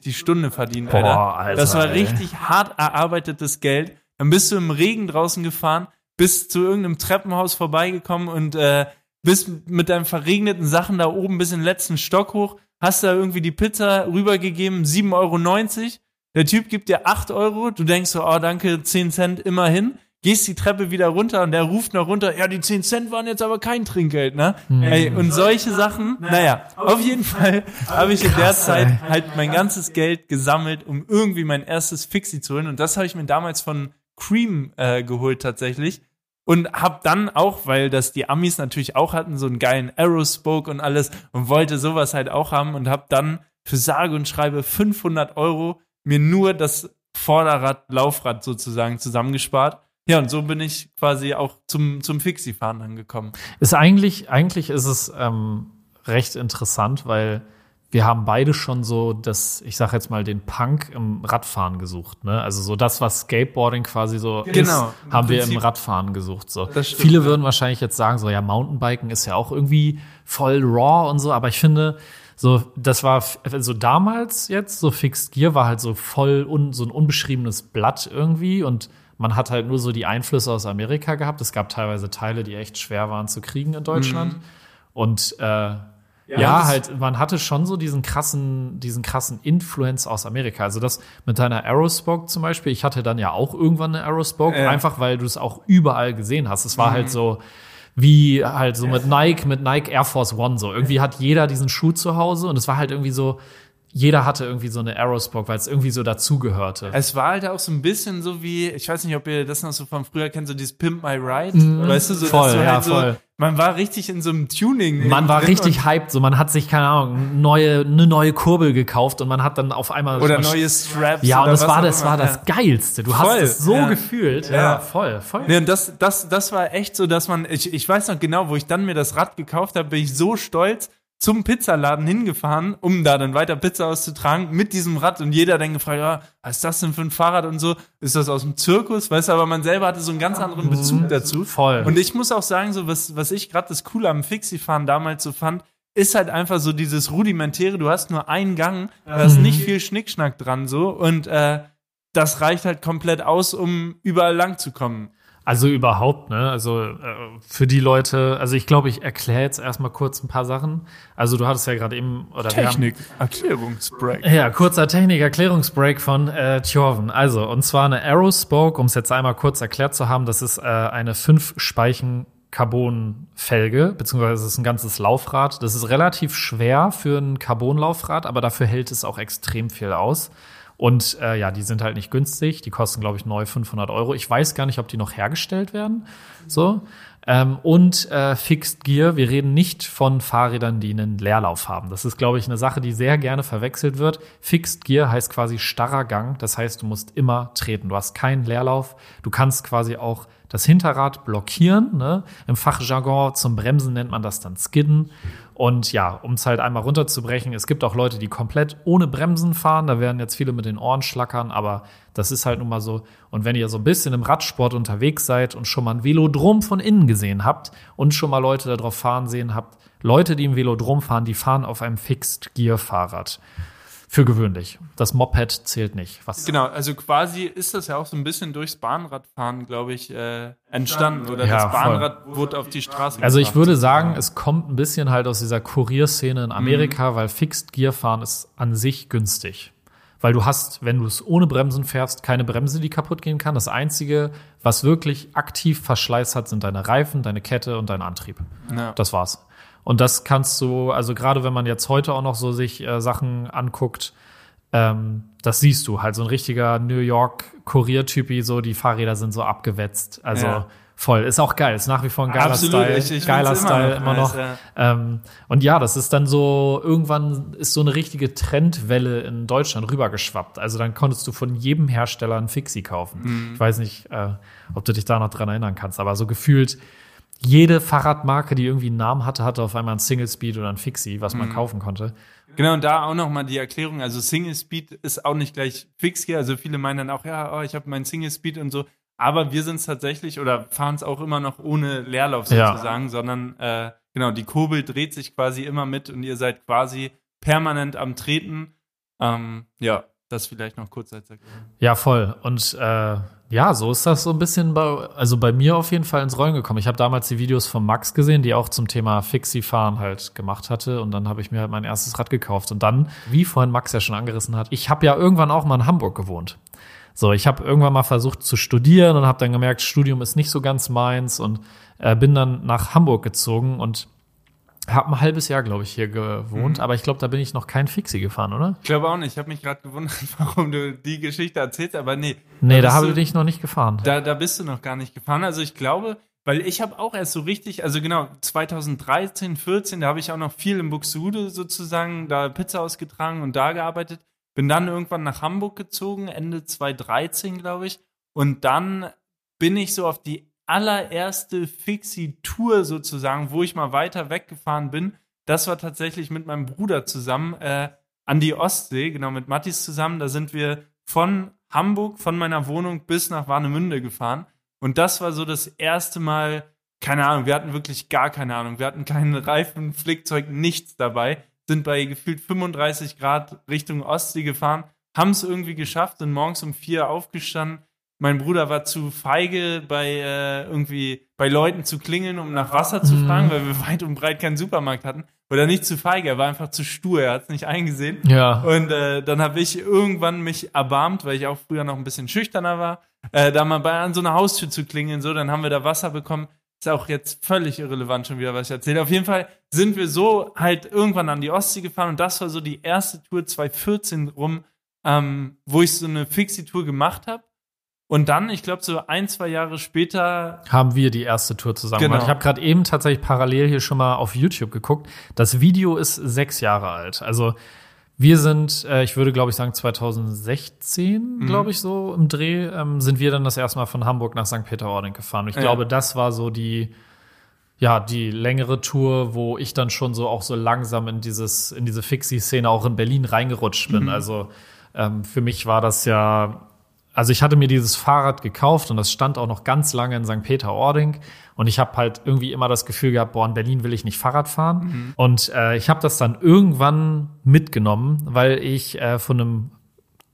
die Stunde verdient, Alter. Boah, Alter das war richtig hart erarbeitetes Geld. Dann bist du im Regen draußen gefahren, bist zu irgendeinem Treppenhaus vorbeigekommen und äh, bist mit deinen verregneten Sachen da oben bis in den letzten Stock hoch, hast da irgendwie die Pizza rübergegeben, 7,90 Euro. Der Typ gibt dir 8 Euro, du denkst so, oh danke, 10 Cent immerhin gehst die Treppe wieder runter und der ruft noch runter, ja, die 10 Cent waren jetzt aber kein Trinkgeld, ne? Mhm. Ey, und solche Sachen, naja, auf jeden Fall habe ich in der Zeit halt mein ganzes Geld gesammelt, um irgendwie mein erstes Fixie zu holen. Und das habe ich mir damals von Cream äh, geholt tatsächlich. Und hab dann auch, weil das die Amis natürlich auch hatten, so einen geilen Aerospoke und alles und wollte sowas halt auch haben und hab dann für sage und schreibe 500 Euro mir nur das Vorderrad, Laufrad sozusagen zusammengespart ja, und so bin ich quasi auch zum, zum Fixie-Fahren dann gekommen. Ist eigentlich, eigentlich ist es ähm, recht interessant, weil wir haben beide schon so das, ich sag jetzt mal, den Punk im Radfahren gesucht. Ne? Also so das, was Skateboarding quasi so genau, ist, haben wir im Radfahren gesucht. So. Stimmt, Viele würden wahrscheinlich jetzt sagen, so ja, Mountainbiken ist ja auch irgendwie voll raw und so, aber ich finde, so, das war also damals jetzt, so Fixed Gear war halt so voll un, so ein unbeschriebenes Blatt irgendwie und man hat halt nur so die Einflüsse aus Amerika gehabt. Es gab teilweise Teile, die echt schwer waren zu kriegen in Deutschland. Mhm. Und äh, ja, ja halt, man hatte schon so diesen krassen, diesen krassen Influence aus Amerika. Also das mit deiner Aerospoke zum Beispiel, ich hatte dann ja auch irgendwann eine Aerospoke, äh. einfach weil du es auch überall gesehen hast. Es war mhm. halt so wie halt so mit Nike, mit Nike Air Force One so. Irgendwie hat jeder diesen Schuh zu Hause und es war halt irgendwie so, jeder hatte irgendwie so eine Aerospock, weil es irgendwie so dazugehörte. Es war halt auch so ein bisschen so wie, ich weiß nicht, ob ihr das noch so von früher kennt, so dieses Pimp My Ride. Mhm. Weißt du, so voll, du ja, halt voll. man war richtig in so einem Tuning. Man war richtig hyped, so man hat sich, keine Ahnung, neue, eine neue Kurbel gekauft und man hat dann auf einmal. Oder neue Straps. Ja, und das war, das war das Geilste. Du voll, hast es so ja. gefühlt. Ja, ja, voll, voll. Nee, und das, das, das war echt so, dass man, ich, ich weiß noch genau, wo ich dann mir das Rad gekauft habe, bin ich so stolz zum Pizzaladen hingefahren, um da dann weiter Pizza auszutragen mit diesem Rad und jeder dann gefragt, ja, was ist das denn für ein Fahrrad und so? Ist das aus dem Zirkus? Weißt du, aber man selber hatte so einen ganz anderen Bezug mhm. dazu. Voll. Und ich muss auch sagen, so was, was ich gerade das Coole am Fixie-Fahren damals so fand, ist halt einfach so dieses rudimentäre, du hast nur einen Gang, da ist mhm. nicht viel Schnickschnack dran so und äh, das reicht halt komplett aus, um überall lang zu kommen. Also überhaupt, ne? Also äh, für die Leute, also ich glaube, ich erkläre jetzt erstmal kurz ein paar Sachen. Also du hattest ja gerade eben oder Technik Erklärungsbreak. Ja, kurzer Technik Erklärungsbreak von äh, Tjorven. Also und zwar eine Aerospoke, um es jetzt einmal kurz erklärt zu haben, das ist äh, eine fünf Speichen Carbon-Felge, beziehungsweise es ist ein ganzes Laufrad. Das ist relativ schwer für ein Carbon-Laufrad, aber dafür hält es auch extrem viel aus. Und äh, ja, die sind halt nicht günstig. Die kosten, glaube ich, neu 500 Euro. Ich weiß gar nicht, ob die noch hergestellt werden. So. Ähm, und äh, Fixed Gear, wir reden nicht von Fahrrädern, die einen Leerlauf haben. Das ist, glaube ich, eine Sache, die sehr gerne verwechselt wird. Fixed Gear heißt quasi starrer Gang. Das heißt, du musst immer treten. Du hast keinen Leerlauf. Du kannst quasi auch das Hinterrad blockieren. Ne? Im Fachjargon zum Bremsen nennt man das dann Skidden. Und ja, um es halt einmal runterzubrechen, es gibt auch Leute, die komplett ohne Bremsen fahren. Da werden jetzt viele mit den Ohren schlackern, aber das ist halt nun mal so. Und wenn ihr so ein bisschen im Radsport unterwegs seid und schon mal ein Velodrom von innen gesehen habt und schon mal Leute darauf fahren sehen habt, Leute, die im Velodrom fahren, die fahren auf einem Fixed Gear Fahrrad für gewöhnlich. Das Moped zählt nicht. Was genau, also quasi ist das ja auch so ein bisschen durchs Bahnradfahren, glaube ich, äh, entstanden. Oder ja, das Bahnrad voll. wurde auf die Straße Also ich würde sagen, es kommt ein bisschen halt aus dieser Kurierszene in Amerika, mhm. weil Fixed Gear fahren ist an sich günstig. Weil du hast, wenn du es ohne Bremsen fährst, keine Bremse, die kaputt gehen kann. Das Einzige, was wirklich aktiv Verschleiß hat, sind deine Reifen, deine Kette und dein Antrieb. Ja. Das war's. Und das kannst du, also gerade wenn man jetzt heute auch noch so sich äh, Sachen anguckt, ähm, das siehst du, halt so ein richtiger New York Kuriertypi, so die Fahrräder sind so abgewetzt. Also ja. voll. Ist auch geil. Ist nach wie vor ein geiler Absolut. Style. Ich, ich geiler Style immer noch. Ja. Ähm, und ja, das ist dann so, irgendwann ist so eine richtige Trendwelle in Deutschland rübergeschwappt. Also dann konntest du von jedem Hersteller ein Fixie kaufen. Mhm. Ich weiß nicht, äh, ob du dich da noch dran erinnern kannst, aber so gefühlt jede Fahrradmarke, die irgendwie einen Namen hatte, hatte auf einmal ein Single Speed oder ein Fixie, was man Mhm. kaufen konnte. Genau, und da auch nochmal die Erklärung, also Single Speed ist auch nicht gleich Fixgear, also viele meinen dann auch, ja, oh, ich habe meinen Single Speed und so, aber wir sind es tatsächlich oder fahren es auch immer noch ohne Leerlauf Ja. sozusagen, sondern äh, genau, die Kurbel dreht sich quasi immer mit und ihr seid quasi permanent am Treten. Ähm, ja, das vielleicht noch kurz als Erklärung. Ja, voll. Und äh, ja, so ist das so ein bisschen bei, also bei mir auf jeden Fall ins Rollen gekommen. Ich habe damals die Videos von Max gesehen, die auch zum Thema Fixie-Fahren halt gemacht hatte. Und dann habe ich mir halt mein erstes Rad gekauft. Und dann, wie vorhin Max ja schon angerissen hat, ich habe ja irgendwann auch mal in Hamburg gewohnt. So, ich habe irgendwann mal versucht zu studieren und habe dann gemerkt, Studium ist nicht so ganz meins und äh, bin dann nach Hamburg gezogen und habe ein halbes Jahr, glaube ich, hier gewohnt. Aber ich glaube, da bin ich noch kein Fixie gefahren, oder? Ich glaube auch nicht, ich habe mich gerade gewundert, [laughs] warum du die Geschichte erzählst, aber nee. Nee, da bist habe du- ich dich noch nicht gefahren. Da, da bist du noch gar nicht gefahren. Also ich glaube, weil ich habe auch erst so richtig, also genau, 2013, 14, da habe ich auch noch viel in Buxtehude sozusagen da Pizza ausgetragen und da gearbeitet. Bin dann irgendwann nach Hamburg gezogen, Ende 2013, glaube ich. Und dann bin ich so auf die allererste Fixie-Tour sozusagen, wo ich mal weiter weggefahren bin. Das war tatsächlich mit meinem Bruder zusammen äh, an die Ostsee, genau mit Mattis zusammen. Da sind wir von Hamburg, von meiner Wohnung bis nach Warnemünde gefahren. Und das war so das erste Mal, keine Ahnung, wir hatten wirklich gar keine Ahnung. Wir hatten keinen [laughs] Reifen, Flickzeug, nichts dabei. Sind bei gefühlt 35 Grad Richtung Ostsee gefahren, haben es irgendwie geschafft, sind morgens um vier aufgestanden. Mein Bruder war zu feige, bei äh, irgendwie bei Leuten zu klingeln, um nach Wasser zu Mhm. fragen, weil wir [laughs] weit und breit keinen Supermarkt hatten. Oder nicht zu feige, er war einfach zu stur, er hat es nicht eingesehen. Ja. Und äh, dann habe ich irgendwann mich erbarmt, weil ich auch früher noch ein bisschen schüchterner war, äh, da mal bei an so einer Haustür zu klingeln. So, dann haben wir da Wasser bekommen. Ist auch jetzt völlig irrelevant schon wieder, was ich erzähle. Auf jeden Fall sind wir so halt irgendwann an die Ostsee gefahren und das war so die erste Tour 2014 rum, ähm, wo ich so eine Fixie-Tour gemacht habe. Und dann, ich glaube, so ein, zwei Jahre später haben wir die erste Tour zusammen Genau. gemacht. Ich habe gerade eben tatsächlich parallel hier schon mal auf YouTube geguckt. Das Video ist sechs Jahre alt. Also wir sind, äh, ich würde glaube ich sagen 2016, Mhm. glaube ich so im Dreh, ähm, sind wir dann das erste Mal von Hamburg nach St. Peter-Ording gefahren. Und ich Ja. glaube, das war so die ja, die längere Tour, wo ich dann schon so auch so langsam in dieses, in diese Fixie-Szene auch in Berlin reingerutscht bin. Also ähm, für mich war das ja, also ich hatte mir dieses Fahrrad gekauft und das stand auch noch ganz lange in St. Peter-Ording. Und ich habe halt irgendwie immer das Gefühl gehabt, boah, in Berlin will ich nicht Fahrrad fahren. Und äh, ich habe das dann irgendwann mitgenommen, weil ich äh, von einem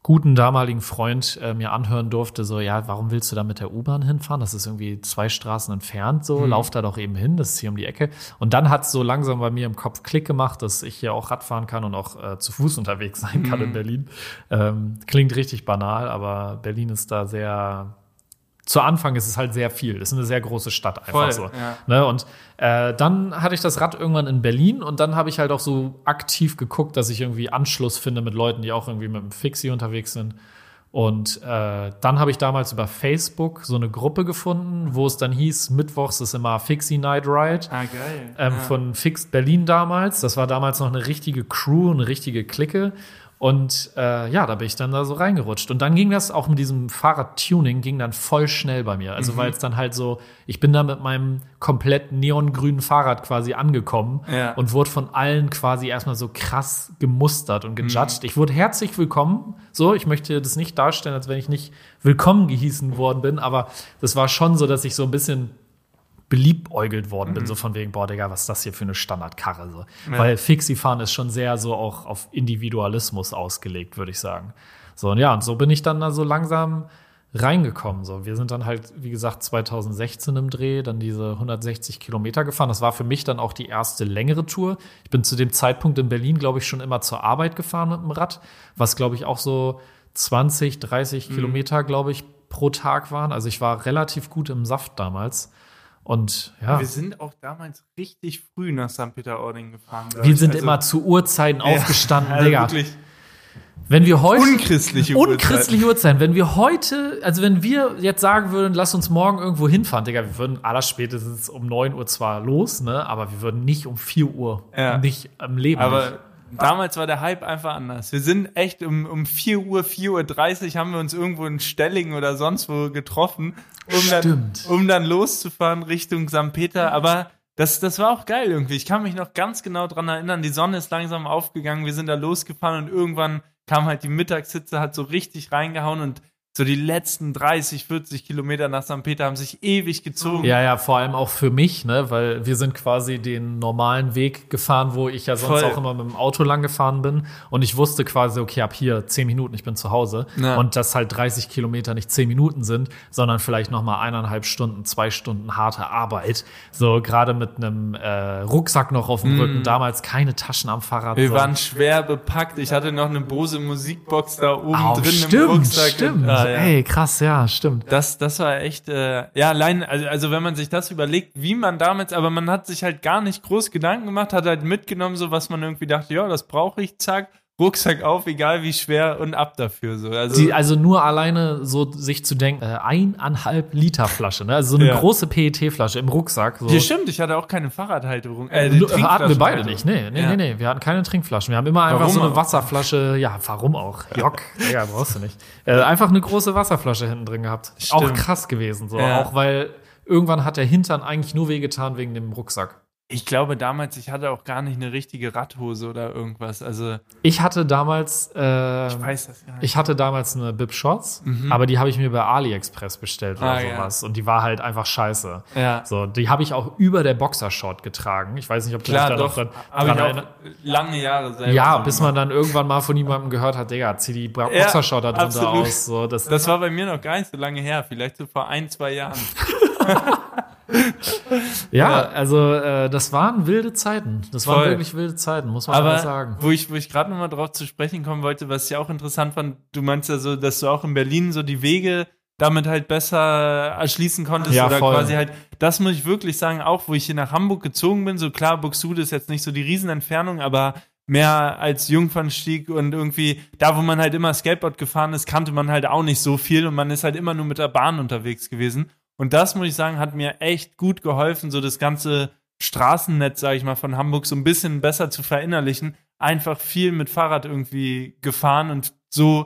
guten damaligen Freund äh, mir anhören durfte, so, ja, warum willst du da mit der U-Bahn hinfahren? Das ist irgendwie zwei Straßen entfernt, so, lauf da doch eben hin, das ist hier um die Ecke. Und dann hat es so langsam bei mir im Kopf Klick gemacht, dass ich hier auch Radfahren kann und auch äh, zu Fuß unterwegs sein kann in Berlin. Ähm, klingt richtig banal, aber Berlin ist da sehr, zu Anfang ist es halt sehr viel. Das ist eine sehr große Stadt einfach Voll, so. ja. Ne? Und äh, dann hatte ich das Rad irgendwann in Berlin und dann habe ich halt auch so aktiv geguckt, dass ich irgendwie Anschluss finde mit Leuten, die auch irgendwie mit dem Fixie unterwegs sind. Und äh, dann habe ich damals über Facebook so eine Gruppe gefunden, wo es dann hieß, Mittwochs ist immer Fixie Night Ride. Ah, geil. Ähm, ja. Von Fixed Berlin damals. Das war damals noch eine richtige Crew, eine richtige Clique. Und äh, ja, da bin ich dann da so reingerutscht. Und dann ging das auch mit diesem Fahrradtuning, ging dann voll schnell bei mir. Also weil es dann halt so, ich bin da mit meinem komplett neongrünen Fahrrad quasi angekommen Ja. und wurde von allen quasi erstmal so krass gemustert und gejudged. Ich wurde herzlich willkommen. So, ich möchte das nicht darstellen, als wenn ich nicht willkommen gehießen worden bin, aber das war schon so, dass ich so ein bisschen beliebäugelt worden bin, so von wegen, boah, Digga, was ist das hier für eine Standardkarre? So. Weil Fixie-Fahren ist schon sehr so auch auf Individualismus ausgelegt, würde ich sagen. So, und ja, und so bin ich dann da so langsam reingekommen. So, wir sind dann halt, wie gesagt, 2016 im Dreh, dann diese 160 Kilometer gefahren. Das war für mich dann auch die erste längere Tour. Ich bin zu dem Zeitpunkt in Berlin, glaube ich, schon immer zur Arbeit gefahren mit dem Rad, was, glaube ich, auch so 20, 30 Kilometer, glaube ich, pro Tag waren. Also ich war relativ gut im Saft damals. Und ja, Wir sind auch damals richtig früh nach St. Peter-Ording gefahren. wir sind Also- immer zu Uhrzeiten aufgestanden, also Digga. Wirklich Wenn wir heute unchristliche unchristliche Uhrzeiten, wenn wir heute, also wenn wir jetzt sagen würden, lass uns morgen irgendwo hinfahren, Digga, wir würden allerspätestens um 9 Uhr zwar los, ne, aber wir würden nicht um 4 Uhr Ja. nicht am Leben. Aber nicht. Damals war der Hype einfach anders. Wir sind echt um, um 4 Uhr, 4.30 Uhr haben wir uns irgendwo in Stellingen oder sonst wo getroffen, um, dann, Stimmt. um dann loszufahren Richtung St. Peter. Aber das, das war auch geil irgendwie. Ich kann mich noch ganz genau dran erinnern. Die Sonne ist langsam aufgegangen. Wir sind da losgefahren und irgendwann kam halt die Mittagshitze, hat so richtig reingehauen und so die letzten 30, 40 Kilometer nach St. Peter haben sich ewig gezogen. Ja, ja, vor allem auch für mich, ne, weil wir sind quasi den normalen Weg gefahren, wo ich ja sonst Voll. auch immer mit dem Auto lang gefahren bin. Und ich wusste quasi, okay, ab hier 10 Minuten, ich bin zu Hause. Ja. Und dass halt 30 Kilometer nicht 10 Minuten sind, sondern vielleicht noch mal eineinhalb Stunden, zwei Stunden harte Arbeit. So gerade mit einem äh, Rucksack noch auf dem Rücken, damals keine Taschen am Fahrrad. Mm. Wir waren schwer bepackt. Ich hatte noch eine Bose Musikbox da oben Au, drin stimmt, im Rucksack. stimmt. Ah, ja. Ey, krass, ja, stimmt. Das, das war echt, äh, ja, allein, also, also wenn man sich das überlegt, wie man damals, aber man hat sich halt gar nicht groß Gedanken gemacht, hat halt mitgenommen, so was man irgendwie dachte, ja, das brauche ich, zack, Rucksack auf, egal wie schwer und ab dafür, so. Also, Die, also nur alleine so sich zu denken, äh, eineinhalb Liter Flasche, ne? Also so eine Ja. große PET-Flasche im Rucksack. So. ja, stimmt, ich hatte auch keine Fahrradhalterung. Äh, die Nur- hatten wir beide nicht. Nee, nee, Ja. nee, nee. Wir hatten keine Trinkflaschen. Wir haben immer einfach Warum so eine auch? Wasserflasche. Ja, warum auch? Jock, [laughs] Digga, brauchst du nicht. Äh, einfach eine große Wasserflasche hinten drin gehabt. Auch Stimmt. krass gewesen. So. Ja. Auch weil irgendwann hat der Hintern eigentlich nur wehgetan wegen dem Rucksack. Ich glaube damals, ich hatte auch gar nicht eine richtige Radhose oder irgendwas. Also, Ich hatte damals, äh, ich weiß das gar nicht. ich hatte damals eine Bib Shorts, aber die habe ich mir bei AliExpress bestellt oder Mhm. Ah, ja. sowas. Und die war halt einfach scheiße. Ja. So, die habe ich auch über der Boxershort getragen. Ich weiß nicht, ob du Klar, dich da doch, noch dran, dran auch lange Jahre selber. Ja, bis man dann irgendwann mal von jemandem gehört hat, Digga, zieh die Bra- Ja, Boxershort da drunter absolut. aus. So, das, Das war bei mir noch gar nicht so lange her, vielleicht so vor ein, zwei Jahren. [laughs] [laughs] ja, also äh, das waren wilde Zeiten. Das waren Voll. wirklich wilde Zeiten, muss man Aber sagen. wo ich, wo ich gerade nochmal drauf zu sprechen kommen wollte, was ich auch interessant fand, du meinst ja so, dass du auch in Berlin so die Wege damit halt besser erschließen konntest Ja, oder voll. quasi halt, das muss ich wirklich sagen, auch wo ich hier nach Hamburg gezogen bin, so klar, Buxtehude ist jetzt nicht so die Riesenentfernung, aber mehr als Jungfernstieg und irgendwie da, wo man halt immer Skateboard gefahren ist, kannte man halt auch nicht so viel und man ist halt immer nur mit der Bahn unterwegs gewesen. Und das muss ich sagen, hat mir echt gut geholfen, so das ganze Straßennetz, sage ich mal, von Hamburg so ein bisschen besser zu verinnerlichen. Einfach viel mit Fahrrad irgendwie gefahren und so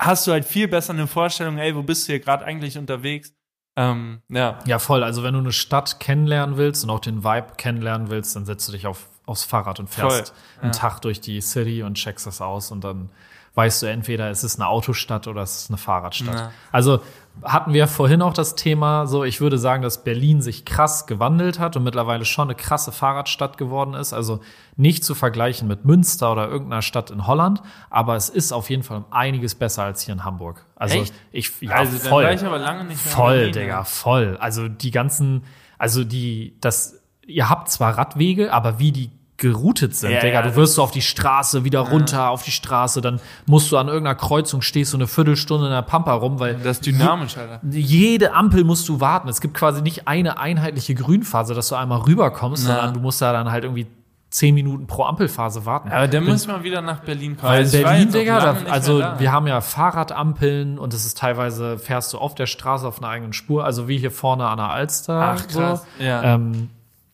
hast du halt viel besser eine Vorstellung, ey, wo bist du hier gerade eigentlich unterwegs? Ähm, ja. Ja, voll. Also wenn du eine Stadt kennenlernen willst und auch den Vibe kennenlernen willst, dann setzt du dich auf, aufs Fahrrad und fährst Voll, einen ja. Tag durch die City und checkst das aus und dann weißt du entweder, es ist eine Autostadt oder es ist eine Fahrradstadt. Ja. Also hatten wir vorhin auch das Thema, so ich würde sagen, dass Berlin sich krass gewandelt hat und mittlerweile schon eine krasse Fahrradstadt geworden ist. Also nicht zu vergleichen mit Münster oder irgendeiner Stadt in Holland, aber es ist auf jeden Fall einiges besser als hier in Hamburg. Also Echt? ich ja, also voll. ich aber lange nicht mehr Voll, Berlin, Digga, ja. voll. Also die ganzen, also die, das, ihr habt zwar Radwege, aber wie die geroutet sind, Ja, Digga, ja, du wirst so auf die Straße, wieder runter auf die Straße, dann musst du an irgendeiner Kreuzung, stehst du eine Viertelstunde in der Pampa rum, weil Das ist dynamisch, Alter. jede Ampel musst du warten. Es gibt quasi nicht eine einheitliche Grünphase, dass du einmal rüberkommst, Na. sondern du musst da dann halt irgendwie zehn Minuten pro Ampelphase warten. Aber dann muss man wieder nach Berlin kommen. weil Also Berlin, Digga, da, also wir haben ja Fahrradampeln und es ist teilweise, fährst du auf der Straße auf einer eigenen Spur, also wie hier vorne an der Alster. Ach, krass. So. Ja. Ähm,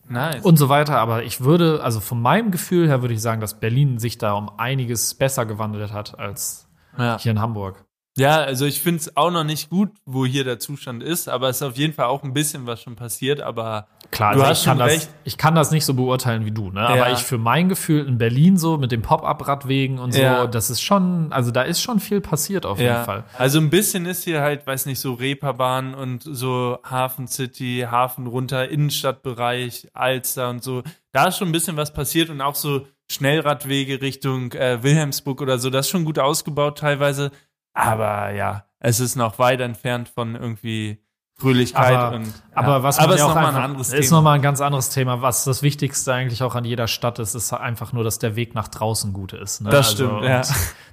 nice. und so weiter. Aber ich würde, also von meinem Gefühl her würde ich sagen, dass Berlin sich da um einiges besser gewandelt hat als ja. hier in Hamburg. Ja, also ich finde es auch noch nicht gut, wo hier der Zustand ist, aber es ist auf jeden Fall auch ein bisschen was schon passiert, aber Klar, Du also hast ich, kann schon das, recht. ich kann das nicht so beurteilen wie du, ne? Ja. Aber ich für mein Gefühl in Berlin so mit dem Pop-up-Radwegen und so, Ja. das ist schon, also da ist schon viel passiert auf jeden Fall. Also ein bisschen ist hier halt, weiß nicht, so Reeperbahn und so Hafen City, Hafen runter, Innenstadtbereich, Alster und so. Da ist schon ein bisschen was passiert und auch so Schnellradwege Richtung äh, Wilhelmsburg oder so. Das ist schon gut ausgebaut teilweise. Aber ja, es ist noch weit entfernt von irgendwie Fröhlichkeit Aber, und aber ja. was aber man ist ja auch einfach, ein anderes ist Thema. noch mal ein ganz anderes Thema. Was das Wichtigste eigentlich auch an jeder Stadt ist, ist einfach nur, dass der Weg nach draußen gut ist. Ne? Das Also, stimmt, ja.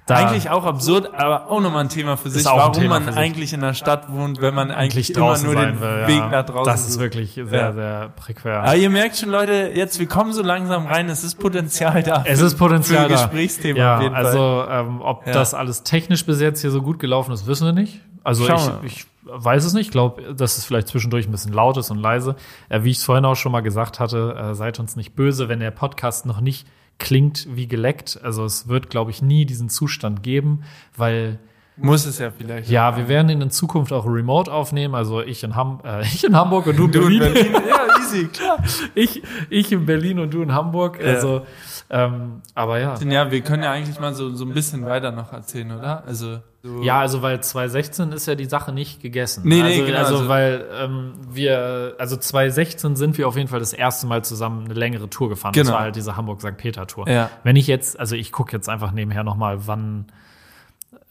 Da, [laughs] eigentlich auch absurd, aber auch nochmal ein Thema für sich, warum man für sich. eigentlich in der Stadt wohnt, wenn man eigentlich, eigentlich immer nur den will. Weg ja. nach draußen Das ist wirklich sehr, Ja. sehr prekär. Aber ihr merkt schon, Leute, jetzt, wir kommen so langsam rein, es ist Potenzial da. Es ist Potenzial für ein da. Gesprächsthema ja, also ähm, ob das alles technisch bis jetzt hier so gut gelaufen ist, wissen wir nicht. Also ich, ich weiß es nicht. Ich glaube, dass es vielleicht zwischendurch ein bisschen laut ist und leise. Äh, wie ich es vorhin auch schon mal gesagt hatte, äh, seid uns nicht böse, wenn der Podcast noch nicht klingt wie geleckt. Also es wird, glaube ich, nie diesen Zustand geben, weil Muss es ja vielleicht. ja, wir werden ihn in Zukunft auch remote aufnehmen. Also ich in, Ham äh, [laughs] ich in Hamburg und du in Du in Berlin. Berlin. ja, easy, klar. [laughs] Ich, ich in Berlin und du in Hamburg. Ja. Also, ähm, aber ja. Ja, wir können ja eigentlich mal so, so ein bisschen weiter noch erzählen, oder? Also, so Ja, also weil 2016 ist ja die Sache nicht gegessen. Nee, nee, also, genau, Also, also- weil ähm, wir, also 2016 sind wir auf jeden Fall das erste Mal zusammen eine längere Tour gefahren. Das Genau. war halt diese Hamburg-St. Peter-Tour. Ja. Wenn ich jetzt, also ich gucke jetzt einfach nebenher nochmal, wann,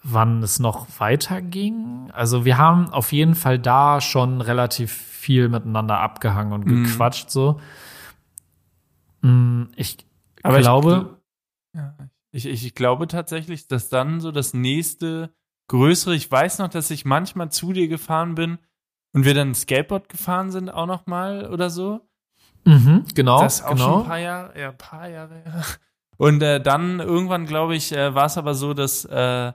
wann es noch weiterging. Also wir haben auf jeden Fall da schon relativ viel miteinander abgehangen und Mhm. gequatscht so. Mm, Ich Aber ich glaube, gl- Ja, ich, ich, ich glaube tatsächlich, dass dann so das nächste größere, ich weiß noch, dass ich manchmal zu dir gefahren bin und wir dann Skateboard gefahren sind auch noch mal oder so. mhm, genau, das ist auch genau. schon ein paar Jahre, ja, ein paar Jahre. Und äh, dann irgendwann, glaube ich, äh, war es aber so, dass äh,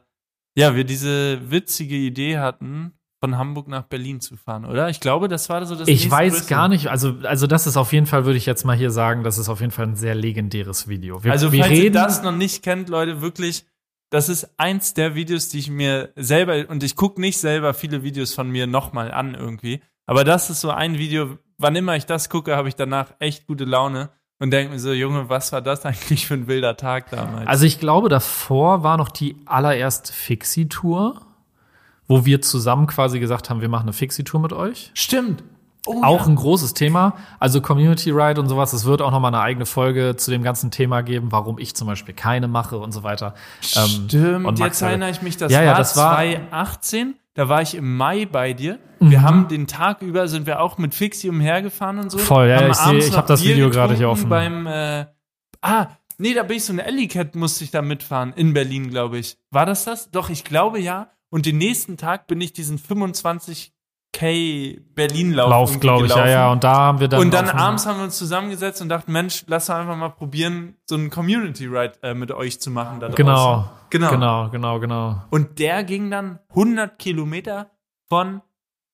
ja, wir diese witzige Idee hatten, von Hamburg nach Berlin zu fahren, oder? Ich glaube, das war so das Ich weiß größere. gar nicht, also, also das ist auf jeden Fall, würde ich jetzt mal hier sagen, das ist auf jeden Fall ein sehr legendäres Video. Wir, Also, wir falls ihr reden, das noch nicht kennt, Leute, wirklich, das ist eins der Videos, die ich mir selber, und ich gucke nicht selber viele Videos von mir nochmal an irgendwie, aber das ist so ein Video, wann immer ich das gucke, habe ich danach echt gute Laune und denke mir so, Junge, was war das eigentlich für ein wilder Tag damals? also ich glaube, davor war noch die allererste Fixie-Tour, wo wir zusammen quasi gesagt haben, wir machen eine Fixie-Tour mit euch. Stimmt. Oh, Auch ja. ein großes Thema. Also Community Ride und sowas. Es wird auch noch mal eine eigene Folge zu dem ganzen Thema geben, warum ich zum Beispiel keine mache und so weiter. Ähm, Stimmt, und Max jetzt erinnere ich mich, das Ja, ja, war das war- 2018, da war ich im Mai bei dir. Mhm. Wir haben den Tag über, sind wir auch mit Fixie umhergefahren und so. Voll, ja, Haben ich sehe- ich noch hab das Bier Video gerade hier offen. Beim, äh, ah, nee, da bin ich so eine Ellie-Cat, musste ich da mitfahren, in Berlin, glaube ich. War das das? Doch, ich glaube ja. Und den nächsten Tag bin ich diesen 25k Berlin-Lauf Lauf, irgendwie glaube ich, ja, ja. Und da haben wir dann. und dann abends haben wir uns zusammengesetzt und dachten, Mensch, lass einfach mal probieren, so einen Community-Ride äh, mit euch zu machen da draußen. Genau, Genau. genau, genau, genau. Und der ging dann 100 Kilometer von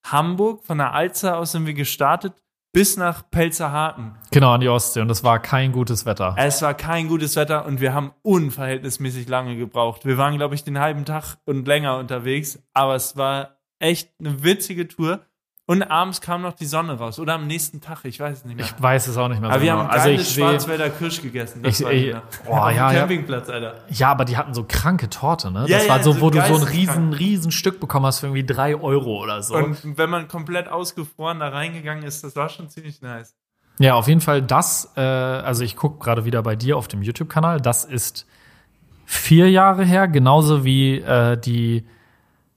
Hamburg, von der Alster aus sind wir gestartet, bis nach Pelzerhaken. Genau, an die Ostsee. Und es war kein gutes Wetter. Es war kein gutes Wetter und wir haben unverhältnismäßig lange gebraucht. Wir waren, glaube ich, den halben Tag und länger unterwegs, aber es war echt eine witzige Tour. Und abends kam noch die Sonne raus. Oder am nächsten Tag, ich weiß es nicht mehr. Ich weiß es auch nicht mehr aber so wir genau. haben Also geile Schwarzwälder Kirsch gegessen. Das Ich- war ich- Auf dem ja, ja. Campingplatz, Alter. ja, aber die hatten so kranke Torte, ne? Ja, das ja, war so, so wo du so ein riesen, riesen Stück bekommen hast für irgendwie drei Euro oder so. Und wenn man komplett ausgefroren da reingegangen ist, das war schon ziemlich nice. Ja, auf jeden Fall das, äh, also ich gucke gerade wieder bei dir auf dem YouTube-Kanal, das ist vier Jahre her, genauso wie äh, die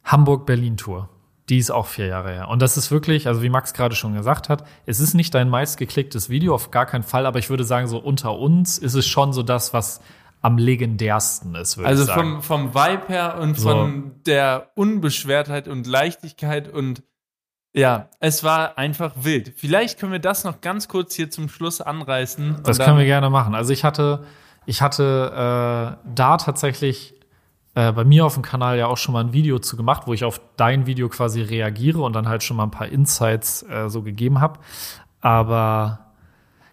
Hamburg-Berlin-Tour. Die ist auch vier Jahre her. Und das ist wirklich, also wie Max gerade schon gesagt hat, es ist nicht dein meistgeklicktes Video, auf gar keinen Fall, aber ich würde sagen, so unter uns ist es schon so das, was am legendärsten ist, würde Also ich sagen. vom, vom Vibe her und So. von der Unbeschwertheit und Leichtigkeit und ja, es war einfach wild. Vielleicht können wir das noch ganz kurz hier zum Schluss anreißen. Das können wir gerne machen. Also ich hatte, ich hatte äh, da tatsächlich äh, bei mir auf dem Kanal ja auch schon mal ein Video zu gemacht, wo ich auf dein Video quasi reagiere und dann halt schon mal ein paar Insights äh, so gegeben habe. Aber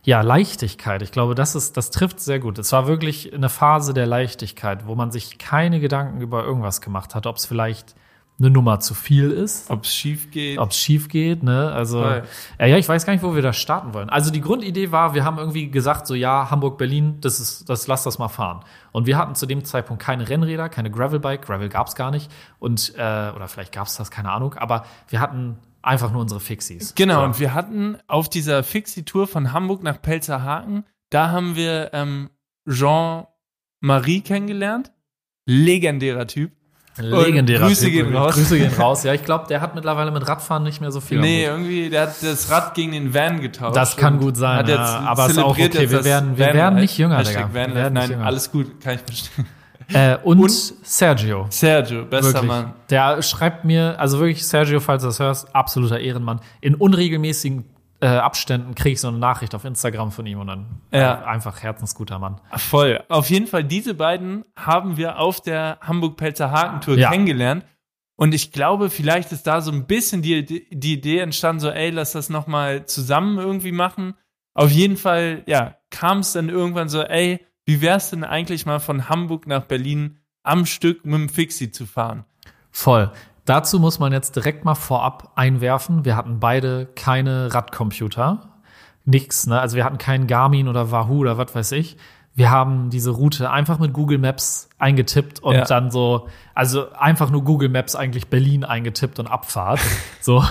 ja, Leichtigkeit, ich glaube, das ist, das trifft sehr gut. Es war wirklich eine Phase der Leichtigkeit, wo man sich keine Gedanken über irgendwas gemacht hat, ob es vielleicht eine Nummer zu viel ist Ob es schief geht. ob es schief geht, ne? Also Voll. ja, ja, ich weiß gar nicht, wo wir da starten wollen. Also die Grundidee war, wir haben irgendwie gesagt, so ja, Hamburg, Berlin, das ist, das lass das mal fahren. Und wir hatten zu dem Zeitpunkt keine Rennräder, keine Gravelbike, Gravel gab's gar nicht und äh, oder vielleicht gab's das, keine Ahnung. Aber wir hatten einfach nur unsere Fixies. Genau, So. und wir hatten auf dieser Fixie-Tour von Hamburg nach Pelzerhaken, da haben wir ähm, Jean-Marie kennengelernt. Legendärer Typ. Legendärer Grüße Typ, gehen raus. Grüße gehen raus. Ja, ich glaube, der hat mittlerweile mit Radfahren nicht mehr so viel. Nee, irgendwie, der hat das Rad gegen den Van getauscht. Das kann gut sein, Hat ja, jetzt aber ist auch okay, wir werden- wir Van werden nicht jünger, Hashtag Digga. Van Wir werden Nein, jünger. alles gut, kann ich verstehen. Äh, und, Und- Sergio. Sergio, bester Wirklich. Mann. Der schreibt mir, also wirklich, Sergio, falls du das hörst, absoluter Ehrenmann. In unregelmäßigen äh, Abständen kriege ich so eine Nachricht auf Instagram von ihm und dann Ja. äh, einfach herzensguter Mann. Voll. Auf jeden Fall, diese beiden haben wir auf der Hamburg-Pelzer-Haken-Tour Ja. kennengelernt. Und ich glaube, vielleicht ist da so ein bisschen die, die Idee entstanden, so, ey, lass das nochmal zusammen irgendwie machen. Auf jeden Fall, ja, kam es dann irgendwann so, ey, wie wär's denn eigentlich mal von Hamburg nach Berlin am Stück mit dem Fixie zu fahren? Voll. Dazu muss man jetzt direkt mal vorab einwerfen. Wir hatten beide keine Radcomputer. Nix, ne? Also wir hatten keinen Garmin oder Wahoo oder was weiß ich. Wir haben diese Route einfach mit Google Maps eingetippt und Ja. dann so, also einfach nur Google Maps eigentlich Berlin eingetippt und Abfahrt. [laughs] so,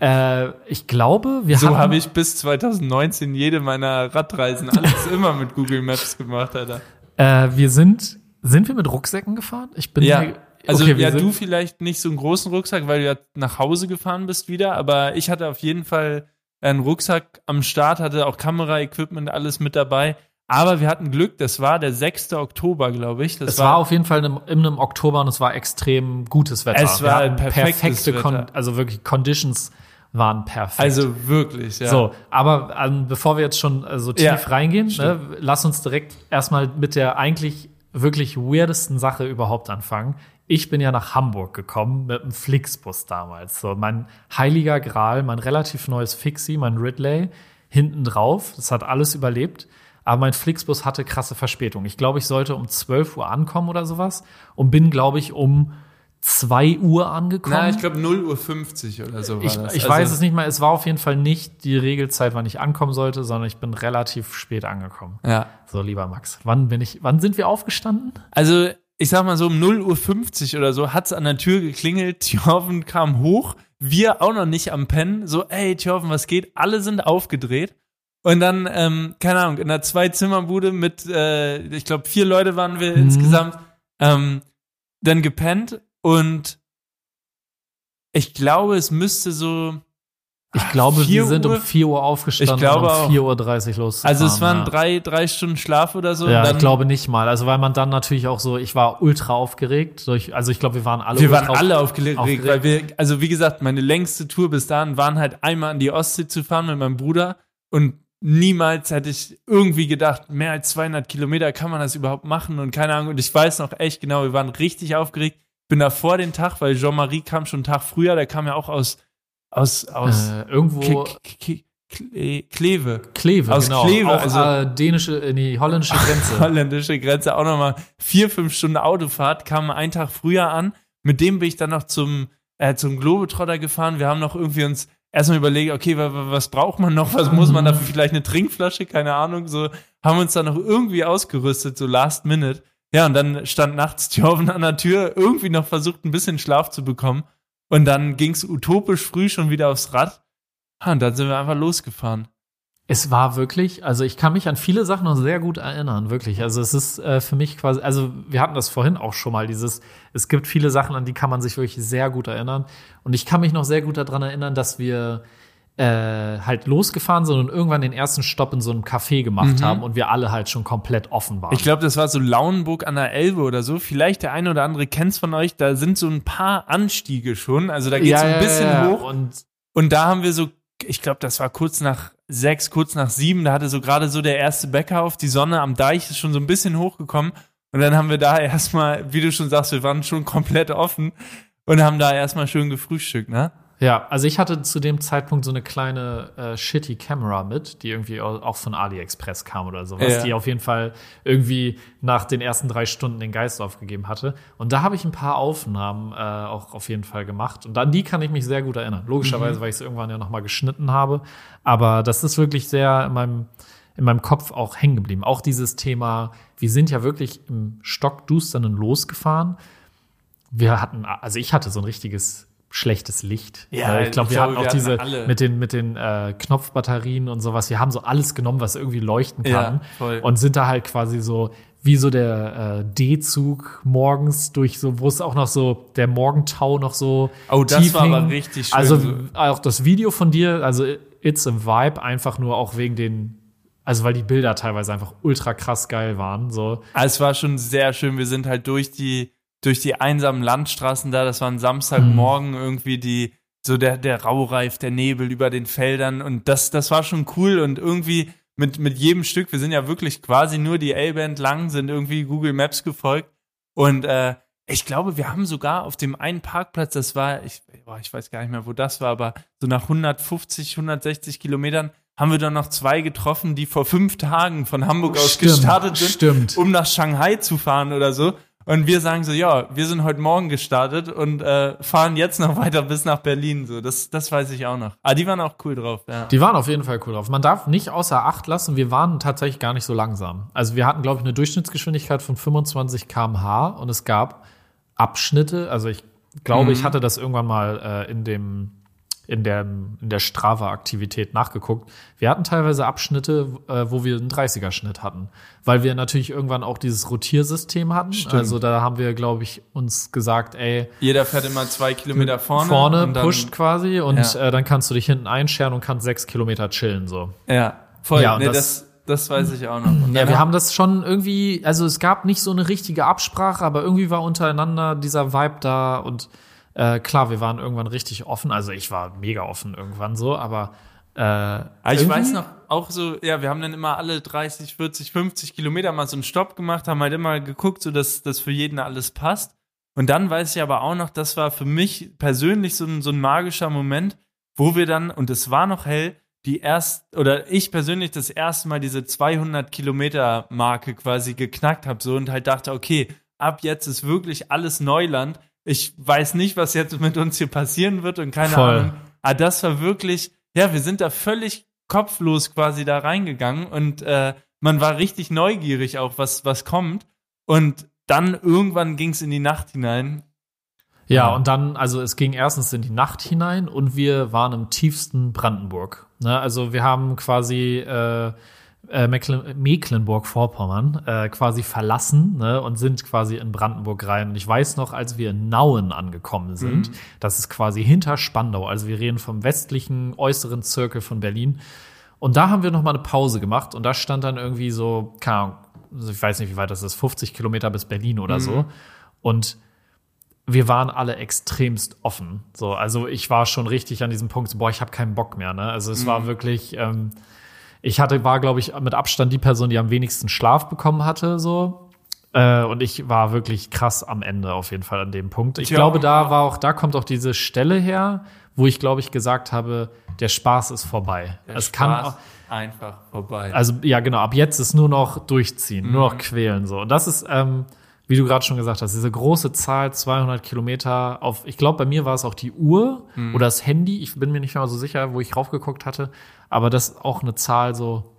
äh, ich glaube, wir So hatten, habe ich bis 2019 jede meiner Radreisen alles [laughs] immer mit Google Maps gemacht, Alter. äh, wir sind, sind wir mit Rucksäcken gefahren? Ich bin Ja. mir- Also okay, ja, du vielleicht nicht so einen großen Rucksack, weil du ja nach Hause gefahren bist wieder, aber ich hatte auf jeden Fall einen Rucksack am Start, hatte auch Kameraequipment, alles mit dabei. Aber wir hatten Glück, das war der 6. Oktober, glaube ich. Das Es war auf jeden Fall in einem, in einem Oktober und es war extrem gutes Wetter. Es war perfektes perfekte, Wetter. also wirklich Conditions waren perfekt. also wirklich, ja. So, aber ähm, bevor wir jetzt schon äh, so tief Ja, reingehen, ne, lass uns direkt erstmal mit der eigentlich wirklich weirdesten Sache überhaupt anfangen. Ich bin ja nach Hamburg gekommen mit dem Flixbus damals. So, mein heiliger Gral, mein relativ neues Fixie, mein Ridley, hinten drauf. Das hat alles überlebt. Aber mein Flixbus hatte krasse Verspätung. Ich glaube, ich sollte um 12 Uhr ankommen oder sowas und bin, glaube ich, um 2 Uhr angekommen. Na, ich glaube 0 Uhr 50 oder so war Ich, das. ich Also, weiß es nicht mehr. Es war auf jeden Fall nicht die Regelzeit, wann ich ankommen sollte, sondern ich bin relativ spät angekommen. Ja. So, lieber Max, wann bin ich, wann sind wir aufgestanden? Also, ich sag mal so, um 0 Uhr 50 oder so hat's an der Tür geklingelt, Thjörven kam hoch, wir auch noch nicht am Pennen, so, ey, Thjörven, was geht? Alle sind aufgedreht. Und dann, ähm, keine Ahnung, in einer Zwei-Zimmer-Bude mit, äh, ich glaube, vier Leute waren wir Mhm. insgesamt, ähm, dann gepennt und ich glaube, es müsste so, Ich glaube, wir 4 sind um Uhr? 4 Uhr aufgestanden Ich glaube und um 4.30 Uhr losgefahren. also es waren ja. drei, drei Stunden Schlaf oder so. Ja, ich glaube nicht mal. Also, weil man dann natürlich auch so, ich war ultra aufgeregt. Also, ich glaube, wir waren alle Wir waren alle aufgeregt, aufgeregt. weil wir, also wie gesagt, meine längste Tour bis dahin waren halt einmal an die Ostsee zu fahren mit meinem Bruder und niemals hätte ich irgendwie gedacht, mehr als 200 Kilometer kann man das überhaupt machen und keine Ahnung. Und ich weiß noch echt genau, wir waren richtig aufgeregt. Bin da vor den Tag, weil Jean-Marie kam schon einen Tag früher, der kam ja auch aus, aus, aus äh, irgendwo Kleve. Kleve, aus genau. Kleve, auch, also- äh, dänische, äh, nee, holländische Grenze. [laughs] holländische Grenze auch nochmal vier, fünf Stunden Autofahrt, kam einen Tag früher an. Mit dem bin ich dann noch zum, äh, zum Globetrotter gefahren. Wir haben noch irgendwie uns erstmal überlegt, okay, wa- wa- was braucht man noch? Was muss man [laughs] dafür? Vielleicht eine Trinkflasche? Keine Ahnung. So haben uns dann noch irgendwie ausgerüstet, so last minute. Ja, und dann stand nachts Thjörven an der Tür, irgendwie noch versucht, ein bisschen Schlaf zu bekommen. Und dann ging's utopisch früh schon wieder aufs Rad. Und dann sind wir einfach losgefahren. Es war wirklich, also ich kann mich an viele Sachen noch sehr gut erinnern, wirklich. Also es ist äh, für mich quasi, also wir hatten das vorhin auch schon mal, dieses, es gibt viele Sachen, an die kann man sich wirklich sehr gut erinnern. Und ich kann mich noch sehr gut daran erinnern, dass wir äh, halt losgefahren sind und irgendwann den ersten Stopp in so einem Café gemacht Mhm. haben und wir alle halt schon komplett offen waren. Ich glaube, das war so Lauenburg an der Elbe oder so. Vielleicht der eine oder andere kennt's von euch. Da sind so ein paar Anstiege schon. Also da geht's so ein bisschen hoch. Und Und da haben wir so, ich glaube, das war kurz nach sechs, kurz nach sieben. Da hatte so gerade so der erste Bäcker auf. Die Sonne am Deich ist schon so ein bisschen hochgekommen. Und dann haben wir da erstmal, wie du schon sagst, wir waren schon komplett offen und haben da erstmal schön gefrühstückt, ne? Ja, also ich hatte zu dem Zeitpunkt so eine kleine äh, shitty Camera mit, die irgendwie au- auch von AliExpress kam oder sowas, Ja. die auf jeden Fall irgendwie nach den ersten drei Stunden den Geist aufgegeben hatte. Und da habe ich ein paar Aufnahmen äh, auch auf jeden Fall gemacht. Und an die kann ich mich sehr gut erinnern. Logischerweise, weil ich es irgendwann ja nochmal geschnitten habe. Aber das ist wirklich sehr in meinem, in meinem Kopf auch hängen geblieben. Auch dieses Thema, wir sind ja wirklich im Stockdusternen losgefahren wir hatten, also ich hatte so ein richtiges schlechtes Licht. Ja, Äh, ich glaube, wir hatten auch wir diese alle. mit den, mit den äh, Knopfbatterien und sowas. Wir haben so alles genommen, was irgendwie leuchten kann. Ja, voll. Und sind da halt quasi so wie so der äh, D-Zug morgens durch so, wo es auch noch so der Morgentau noch so Oh, das tief war aber hing. richtig schön. Also So. auch das Video von dir, also It's a Vibe, einfach nur auch wegen den, also weil die Bilder teilweise einfach ultra krass geil waren. So. Ah, Es war schon sehr schön. Wir sind halt durch die, durch die einsamen Landstraßen da. Das war ein Samstagmorgen irgendwie die, so der, der Raureif, der Nebel über den Feldern. Und das, das war schon cool. Und irgendwie mit, mit jedem Stück, wir sind ja wirklich quasi nur die Elbe entlang, sind irgendwie Google Maps gefolgt. Und äh, ich glaube, wir haben sogar auf dem einen Parkplatz, das war, ich, boah, ich weiß gar nicht mehr, wo das war, aber so nach 150, 160 Kilometern haben wir dann noch zwei getroffen, die vor fünf Tagen von Hamburg aus Stimmt, gestartet sind, stimmt. um nach Shanghai zu fahren oder so. Und wir sagen so, ja, wir sind heute Morgen gestartet und äh, fahren jetzt noch [laughs] weiter bis nach Berlin. So, das, das weiß ich auch noch. Ah, die waren auch cool drauf. Ja. Die waren auf jeden Fall cool drauf. Man darf nicht außer Acht lassen, wir waren tatsächlich gar nicht so langsam. Also wir hatten, glaube ich, eine Durchschnittsgeschwindigkeit von 25 km/h und es gab Abschnitte. Also ich glaube, Mhm. ich hatte das irgendwann mal äh, in dem in der, in der Strava-Aktivität nachgeguckt. Wir hatten teilweise Abschnitte, äh, wo wir einen 30er-Schnitt hatten, weil wir natürlich irgendwann auch dieses Rotiersystem hatten. Also da haben wir, glaube ich, uns gesagt, ey, Jeder fährt immer zwei Kilometer vorne. vorne pusht quasi und Ja. äh, dann kannst du dich hinten einscheren und kannst sechs Kilometer chillen so. Ja, voll. Ja, und nee, das- das, das weiß ich auch noch. Und Ja, wir haben das schon irgendwie, also es gab nicht so eine richtige Absprache, aber irgendwie war untereinander dieser Vibe da und äh, klar, wir waren irgendwann richtig offen. Also ich war mega offen irgendwann so, aber äh, Aber ich weiß noch, auch so, ja, wir haben dann immer alle 30, 40, 50 Kilometer mal so einen Stopp gemacht, haben halt immer geguckt, so dass das für jeden alles passt. Und dann weiß ich aber auch noch, das war für mich persönlich so ein, so ein magischer Moment, wo wir dann, und es war noch hell, die erst, oder ich persönlich das erste Mal diese 200 Kilometer Marke quasi geknackt habe, so und halt dachte, okay, ab jetzt ist wirklich alles Neuland. Ich weiß nicht, was jetzt mit uns hier passieren wird und keine Voll. Ahnung. Aber das war wirklich, ja, wir sind da völlig kopflos quasi da reingegangen und äh, man war richtig neugierig auch, was, was kommt. Und dann irgendwann ging es in die Nacht hinein. Ja, Ja. und dann, also es ging erstens in die Nacht hinein und wir waren im tiefsten Brandenburg. Ne? Also wir haben quasi äh, äh, Mecklen Mecklenburg-Vorpommern äh, quasi verlassen ne? und sind quasi in Brandenburg rein. Und ich weiß noch, als wir in Nauen angekommen sind, das ist quasi hinter Spandau. Also wir reden vom westlichen äußeren Zirkel von Berlin. Und da haben wir noch mal eine Pause gemacht und da stand dann irgendwie so, keine Ahnung, also ich weiß nicht, wie weit das ist, 50 Kilometer bis Berlin oder so. Und wir waren alle extremst offen. So, also ich war schon richtig an diesem Punkt, so, boah, ich habe keinen Bock mehr. Ne? Also es war wirklich, ähm, ich hatte, war, glaube ich, mit Abstand die Person, die am wenigsten Schlaf bekommen hatte, so. Äh, und ich war wirklich krass am Ende auf jeden Fall an dem Punkt. Ich Tja. glaube, da war auch, da kommt auch diese Stelle her, wo ich, glaube ich, gesagt habe, der Spaß ist vorbei. Der es kann Spaß auch, einfach vorbei. also ja, genau, ab jetzt ist nur noch durchziehen, nur Mhm. noch quälen so. Und das ist, ähm, wie du gerade schon gesagt hast, diese große Zahl, 200 Kilometer auf, ich glaube, bei mir war es auch die Uhr Mhm. oder das Handy, ich bin mir nicht mehr so sicher, wo ich raufgeguckt hatte, aber das ist auch eine Zahl so,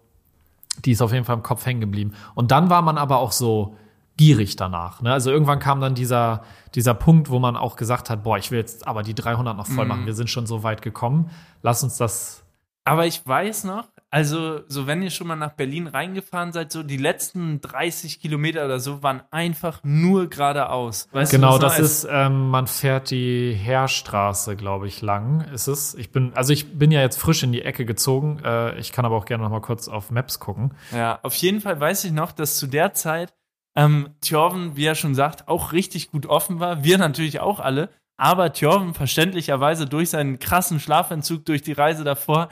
die ist auf jeden Fall im Kopf hängen geblieben. Und dann war man aber auch so gierig danach. Ne? Also irgendwann kam dann dieser, dieser Punkt, wo man auch gesagt hat, boah, ich will jetzt aber die 300 noch voll Mhm. machen. Wir sind schon so weit gekommen. Lass uns das Aber ich weiß noch, also so wenn ihr schon mal nach Berlin reingefahren seid, so die letzten 30 Kilometer oder so waren einfach nur geradeaus. Weißt Genau, das ist, ähm, man fährt die Heerstraße, glaube ich, lang. Ist es? Ich bin, also ich bin ja jetzt frisch in die Ecke gezogen. Äh, ich kann aber auch gerne noch mal kurz auf Maps gucken. Ja, auf jeden Fall weiß ich noch, dass zu der Zeit ähm, Thjörven, wie er schon sagt, auch richtig gut offen war. Wir natürlich auch alle. Aber Thjörven verständlicherweise durch seinen krassen Schlafentzug durch die Reise davor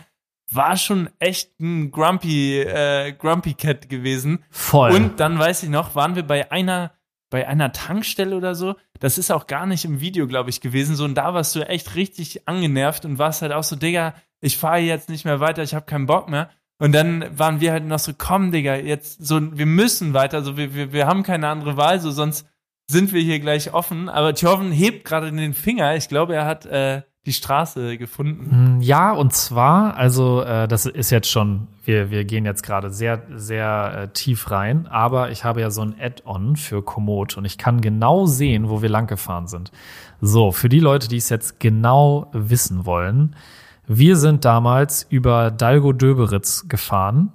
war schon echt ein Grumpy, äh, Grumpy Cat gewesen. Voll. Und dann weiß ich noch, waren wir bei einer, bei einer Tankstelle oder so. Das ist auch gar nicht im Video, glaube ich, gewesen. So, und da warst du echt richtig angenervt und warst halt auch so, Digga, ich fahre jetzt nicht mehr weiter, ich habe keinen Bock mehr. Und dann waren wir halt noch so, komm, Digga, jetzt so, wir müssen weiter, so, wir, wir, wir haben keine andere Wahl, so, sonst sind wir hier gleich offen. Aber Thjörven hebt gerade den Finger. Ich glaube, er hat äh, die Straße gefunden. Mm, Ja, und zwar, also äh, das ist jetzt schon, wir, wir gehen jetzt gerade sehr, sehr äh, tief rein, aber ich habe ja so ein Add-on für Komoot und ich kann genau sehen, wo wir lang gefahren sind. So, für die Leute, die es jetzt genau wissen wollen, wir sind damals über Dalgo-Döberitz gefahren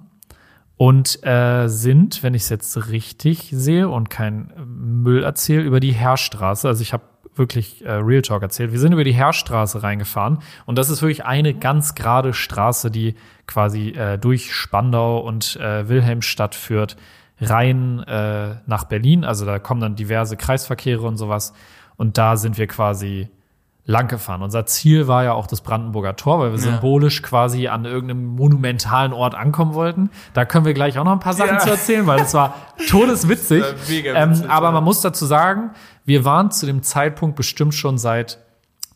und äh, sind, wenn ich es jetzt richtig sehe und kein Müll erzähle, über die Heerstraße. Also ich habe wirklich äh, Real Talk erzählt. Wir sind über die Heerstraße reingefahren und das ist wirklich eine ganz gerade Straße, die quasi äh, durch Spandau und äh, Wilhelmstadt führt, rein äh, nach Berlin. Also da kommen dann diverse Kreisverkehre und sowas. Und da sind wir quasi lang gefahren. Unser Ziel war ja auch das Brandenburger Tor, weil wir Ja. symbolisch quasi an irgendeinem monumentalen Ort ankommen wollten. Da können wir gleich auch noch ein paar Sachen Ja. zu erzählen, weil das war todeswitzig. [laughs] Das war ähm, witzig, aber man muss dazu sagen, wir waren zu dem Zeitpunkt bestimmt schon seit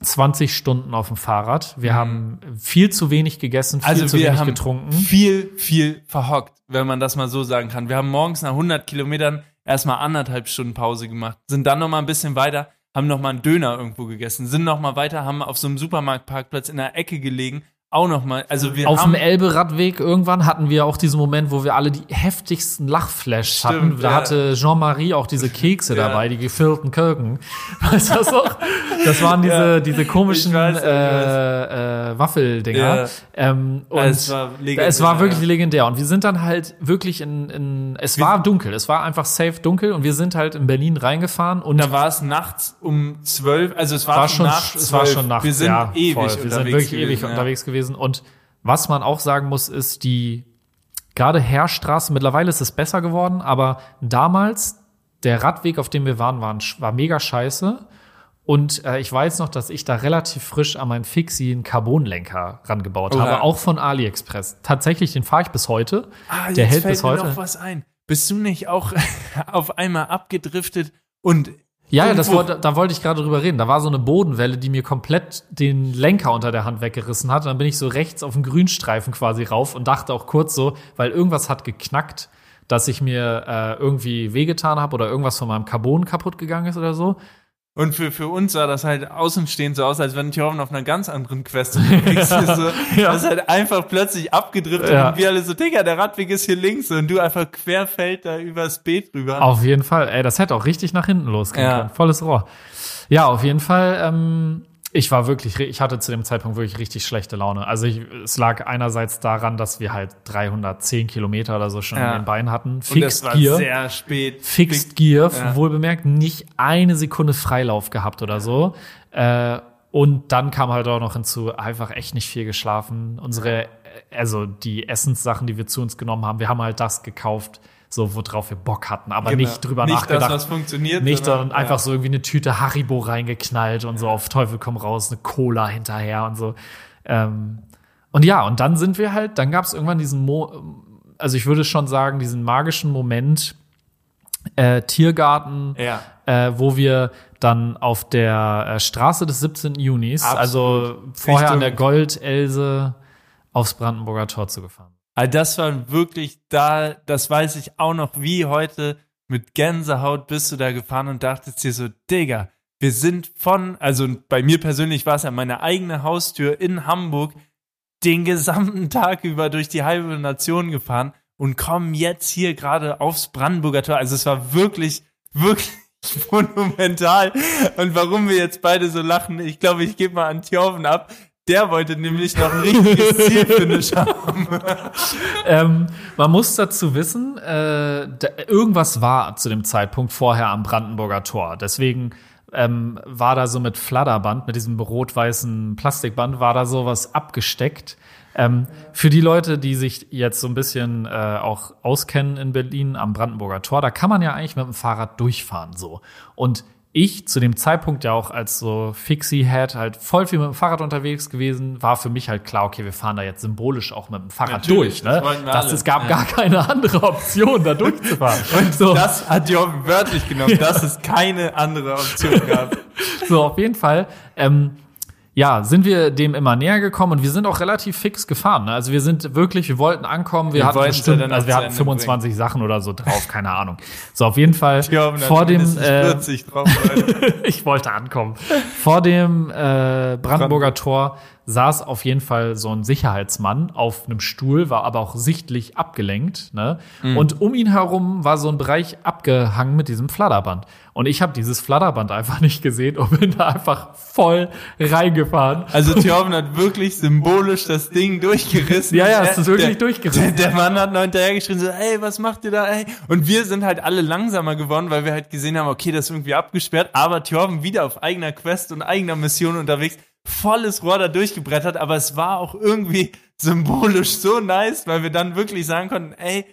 20 Stunden auf dem Fahrrad. Wir haben viel zu wenig gegessen, viel Also zu wir wenig haben getrunken. viel, viel verhockt, wenn man das mal so sagen kann. Wir haben morgens nach 100 Kilometern erstmal anderthalb Stunden Pause gemacht, sind dann noch mal ein bisschen weiter, haben noch mal einen Döner irgendwo gegessen, sind noch mal weiter, haben auf so einem Supermarktparkplatz in der Ecke gelegen, auch noch mal. Also wir Auf haben dem Elbe-Radweg irgendwann hatten wir auch diesen Moment, wo wir alle die heftigsten Lachflash Stimmt, hatten. Da ja. hatte Jean-Marie auch diese [laughs] Kekse Ja. dabei, die gefüllten Kirken. [laughs] Weißt du das noch? Das waren diese, Ja. diese komischen weiß, äh, äh, Waffeldinger. Ja. Ähm, und es war legendär, es war wirklich legendär. Und wir sind dann halt wirklich in, in es war dunkel. Es war einfach safe dunkel und wir sind halt in Berlin reingefahren und da war es nachts um zwölf, also es war, war schon schon, nach es war 12. schon nachts. Wir sind ewig Wir sind wirklich ewig unterwegs gewesen. Und was man auch sagen muss, ist die gerade Heerstraße. Mittlerweile ist es besser geworden, aber damals der Radweg, auf dem wir waren, war, war mega scheiße. Und äh, ich weiß noch, dass ich da relativ frisch an meinen Fixie einen Carbonlenker rangebaut Oha. habe, auch von AliExpress. Tatsächlich, den fahre ich bis heute. Ah, der jetzt hält fällt bis mir heute. noch was ein. Bist du nicht auch [laughs] auf einmal abgedriftet und Ja, ja, das wollte, da wollte ich gerade drüber reden. Da war so eine Bodenwelle, die mir komplett den Lenker unter der Hand weggerissen hat. Und dann bin ich so rechts auf den Grünstreifen quasi rauf und dachte auch kurz so, weil irgendwas hat geknackt, dass ich mir äh, irgendwie wehgetan habe oder irgendwas von meinem Carbon kaputt gegangen ist oder so. Und für, für uns sah das halt außenstehend so aus, als wenn Thorben auf einer ganz anderen Quest [laughs] unterwegs ist. So. Ja. Das ist halt einfach plötzlich abgedriftet Ja. und wir alle so, Digga, der Radweg ist hier links und du einfach querfeld da übers Beet rüber. Auf jeden Fall. Ey, das hätte auch richtig nach hinten losgehen Ja. können. Volles Rohr. Ja, auf jeden Fall. Ähm, ich war wirklich, ich hatte zu dem Zeitpunkt wirklich richtig schlechte Laune. Also ich, es lag einerseits daran, dass wir halt 310 Kilometer oder so schon Ja. in den Beinen hatten. und das Fixed war Gear. sehr spät. Fixed Gear, Ja. wohl bemerkt, nicht eine Sekunde Freilauf gehabt oder so. Äh, und dann kam halt auch noch hinzu, einfach echt nicht viel geschlafen. Unsere, äh, also die Essenssachen, die wir zu uns genommen haben, wir haben halt das gekauft, so worauf wir Bock hatten, aber Genau. nicht drüber nicht nachgedacht. das, was funktioniert. nicht, sondern ja. einfach so irgendwie eine Tüte Haribo reingeknallt und so auf Teufel komm raus, eine Cola hinterher und so. Ähm, und ja, und dann sind wir halt, dann gab es irgendwann diesen, Mo also ich würde schon sagen, diesen magischen Moment, äh, Tiergarten, Ja. äh, wo wir dann auf der äh, Straße des 17. Junis, Absolut. also vorher an Richtung- der Goldelse, aufs Brandenburger Tor zu gefahren. Also das war wirklich da, das weiß ich auch noch, wie heute mit Gänsehaut bist du da gefahren und dachtest dir so, Digga, wir sind von, also bei mir persönlich war es ja meine eigene Haustür in Hamburg, den gesamten [laughs] Tag über durch die halbe Nation gefahren und kommen jetzt hier gerade aufs Brandenburger Tor. Also es war wirklich, wirklich [laughs] monumental. Und warum wir jetzt beide so lachen, ich glaube, ich gebe mal an Thjorven ab. Der wollte nämlich noch ein richtiges Zielfinish haben. [laughs] ähm, man muss dazu wissen, äh, da, irgendwas war zu dem Zeitpunkt vorher am Brandenburger Tor. Deswegen ähm, war da so mit Fladderband, mit diesem rot-weißen Plastikband, war da sowas abgesteckt. Ähm, für die Leute, die sich jetzt so ein bisschen äh, auch auskennen in Berlin am Brandenburger Tor, da kann man ja eigentlich mit dem Fahrrad durchfahren so. Und ich zu dem Zeitpunkt ja auch als so Fixie-Head halt voll viel mit dem Fahrrad unterwegs gewesen, war für mich halt klar, okay, wir fahren da jetzt symbolisch auch mit dem Fahrrad Natürlich, durch. Ne? das Das, es gab Ja. gar keine andere Option, da durchzufahren. [laughs] Und so, Das hat Jorgen wörtlich genommen, dass es keine andere Option gab. [laughs] so auf jeden Fall. Ähm, ja, sind wir dem immer näher gekommen und wir sind auch relativ fix gefahren. Ne? Also wir sind wirklich, wir wollten ankommen, wir, Wir hatten bestimmt, also wir hatten Ende 25 Sachen oder so drauf, keine Ahnung. So, auf jeden Fall Jorgen hat vor dem, äh, 40 drauf. [laughs] Ich wollte ankommen. Vor dem äh, Brandenburger Tor saß auf jeden Fall so ein Sicherheitsmann auf einem Stuhl, war aber auch sichtlich abgelenkt. Ne? Und um ihn herum war so ein Bereich abgehangen mit diesem Fladderband. Und ich habe dieses Fladderband einfach nicht gesehen und bin da einfach voll reingefahren. Also Thjorven hat wirklich symbolisch das Ding durchgerissen. Ja, ja, es ist wirklich der, durchgerissen. Der, der Mann hat noch hinterher geschrien, so, ey, was macht ihr da, ey? Und wir sind halt alle langsamer geworden, weil wir halt gesehen haben, okay, das ist irgendwie abgesperrt, aber Thjorven wieder auf eigener Quest und eigener Mission unterwegs, volles Rohr da durchgebrettert, aber es war auch irgendwie [laughs] symbolisch so nice, weil wir dann wirklich sagen konnten, ey,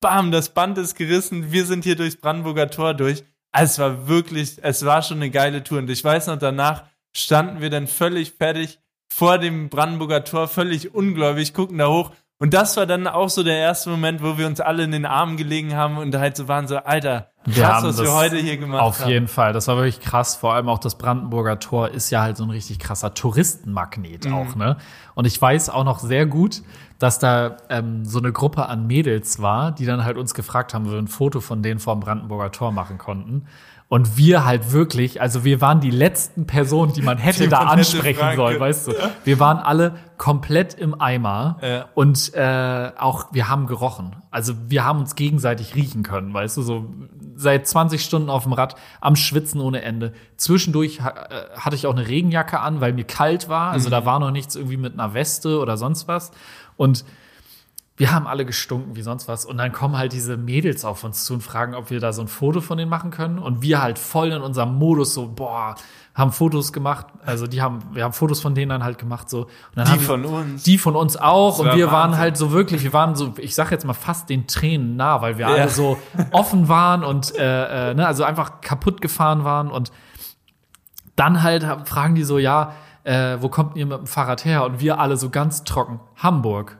bam, das Band ist gerissen, wir sind hier durchs Brandenburger Tor durch. Also es war wirklich, es war schon eine geile Tour. Und ich weiß noch, danach standen wir dann völlig fertig vor dem Brandenburger Tor, völlig ungläubig, gucken da hoch Und das war dann auch so der erste Moment, wo wir uns alle in den Armen gelegen haben und halt so waren so, Alter, Wir krass, haben was wir heute hier gemacht Auf haben. jeden Fall. Das war wirklich krass. Vor allem auch das Brandenburger Tor ist ja halt so ein richtig krasser Touristenmagnet Mhm. auch, ne? Und ich weiß auch noch sehr gut, dass da ähm, so eine Gruppe an Mädels war, die dann halt uns gefragt haben, ob wir ein Foto von denen vor dem Brandenburger Tor machen konnten. Und wir halt wirklich, also wir waren die letzten Personen, die man hätte Die da man hätte ansprechen fragen sollen, weißt du? Wir waren alle komplett im Eimer Ja. und äh, auch wir haben gerochen. Also wir haben uns gegenseitig riechen können, weißt du, so seit 20 Stunden auf dem Rad, am Schwitzen ohne Ende. Zwischendurch äh, hatte ich auch eine Regenjacke an, weil mir kalt war. Also da war noch nichts irgendwie mit einer Weste oder sonst was. Und wir haben alle gestunken wie sonst was. Und dann kommen halt diese Mädels auf uns zu und fragen, ob wir da so ein Foto von denen machen können. Und wir halt voll in unserem Modus so, boah, haben Fotos gemacht. Also die haben, wir haben Fotos von denen dann halt gemacht so. Die haben wir- von uns. Die von uns auch. Und wir waren Wahnsinn. halt so wirklich, wir waren so, ich sag jetzt mal fast den Tränen nah, weil wir Ja. alle so offen waren und äh, äh, ne, also einfach kaputt gefahren waren. Und dann halt fragen die so, ja, äh, wo kommt ihr mit dem Fahrrad her? Und wir alle so ganz trocken, Hamburg.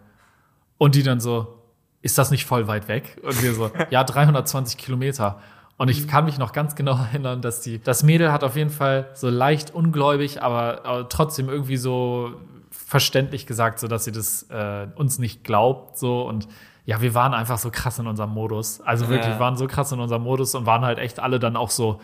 Und die dann so, ist das nicht voll weit weg? Und wir so, [laughs] ja, 320 Kilometer. Und ich kann mich noch ganz genau [laughs] erinnern, dass die, das Mädel hat auf jeden Fall so leicht ungläubig, aber, aber trotzdem irgendwie so verständlich gesagt, so dass sie das äh, uns nicht glaubt, so und ja, wir waren einfach so krass in unserem Modus. Also wirklich, Ja. wir waren so krass in unserem Modus und waren halt echt alle dann auch so,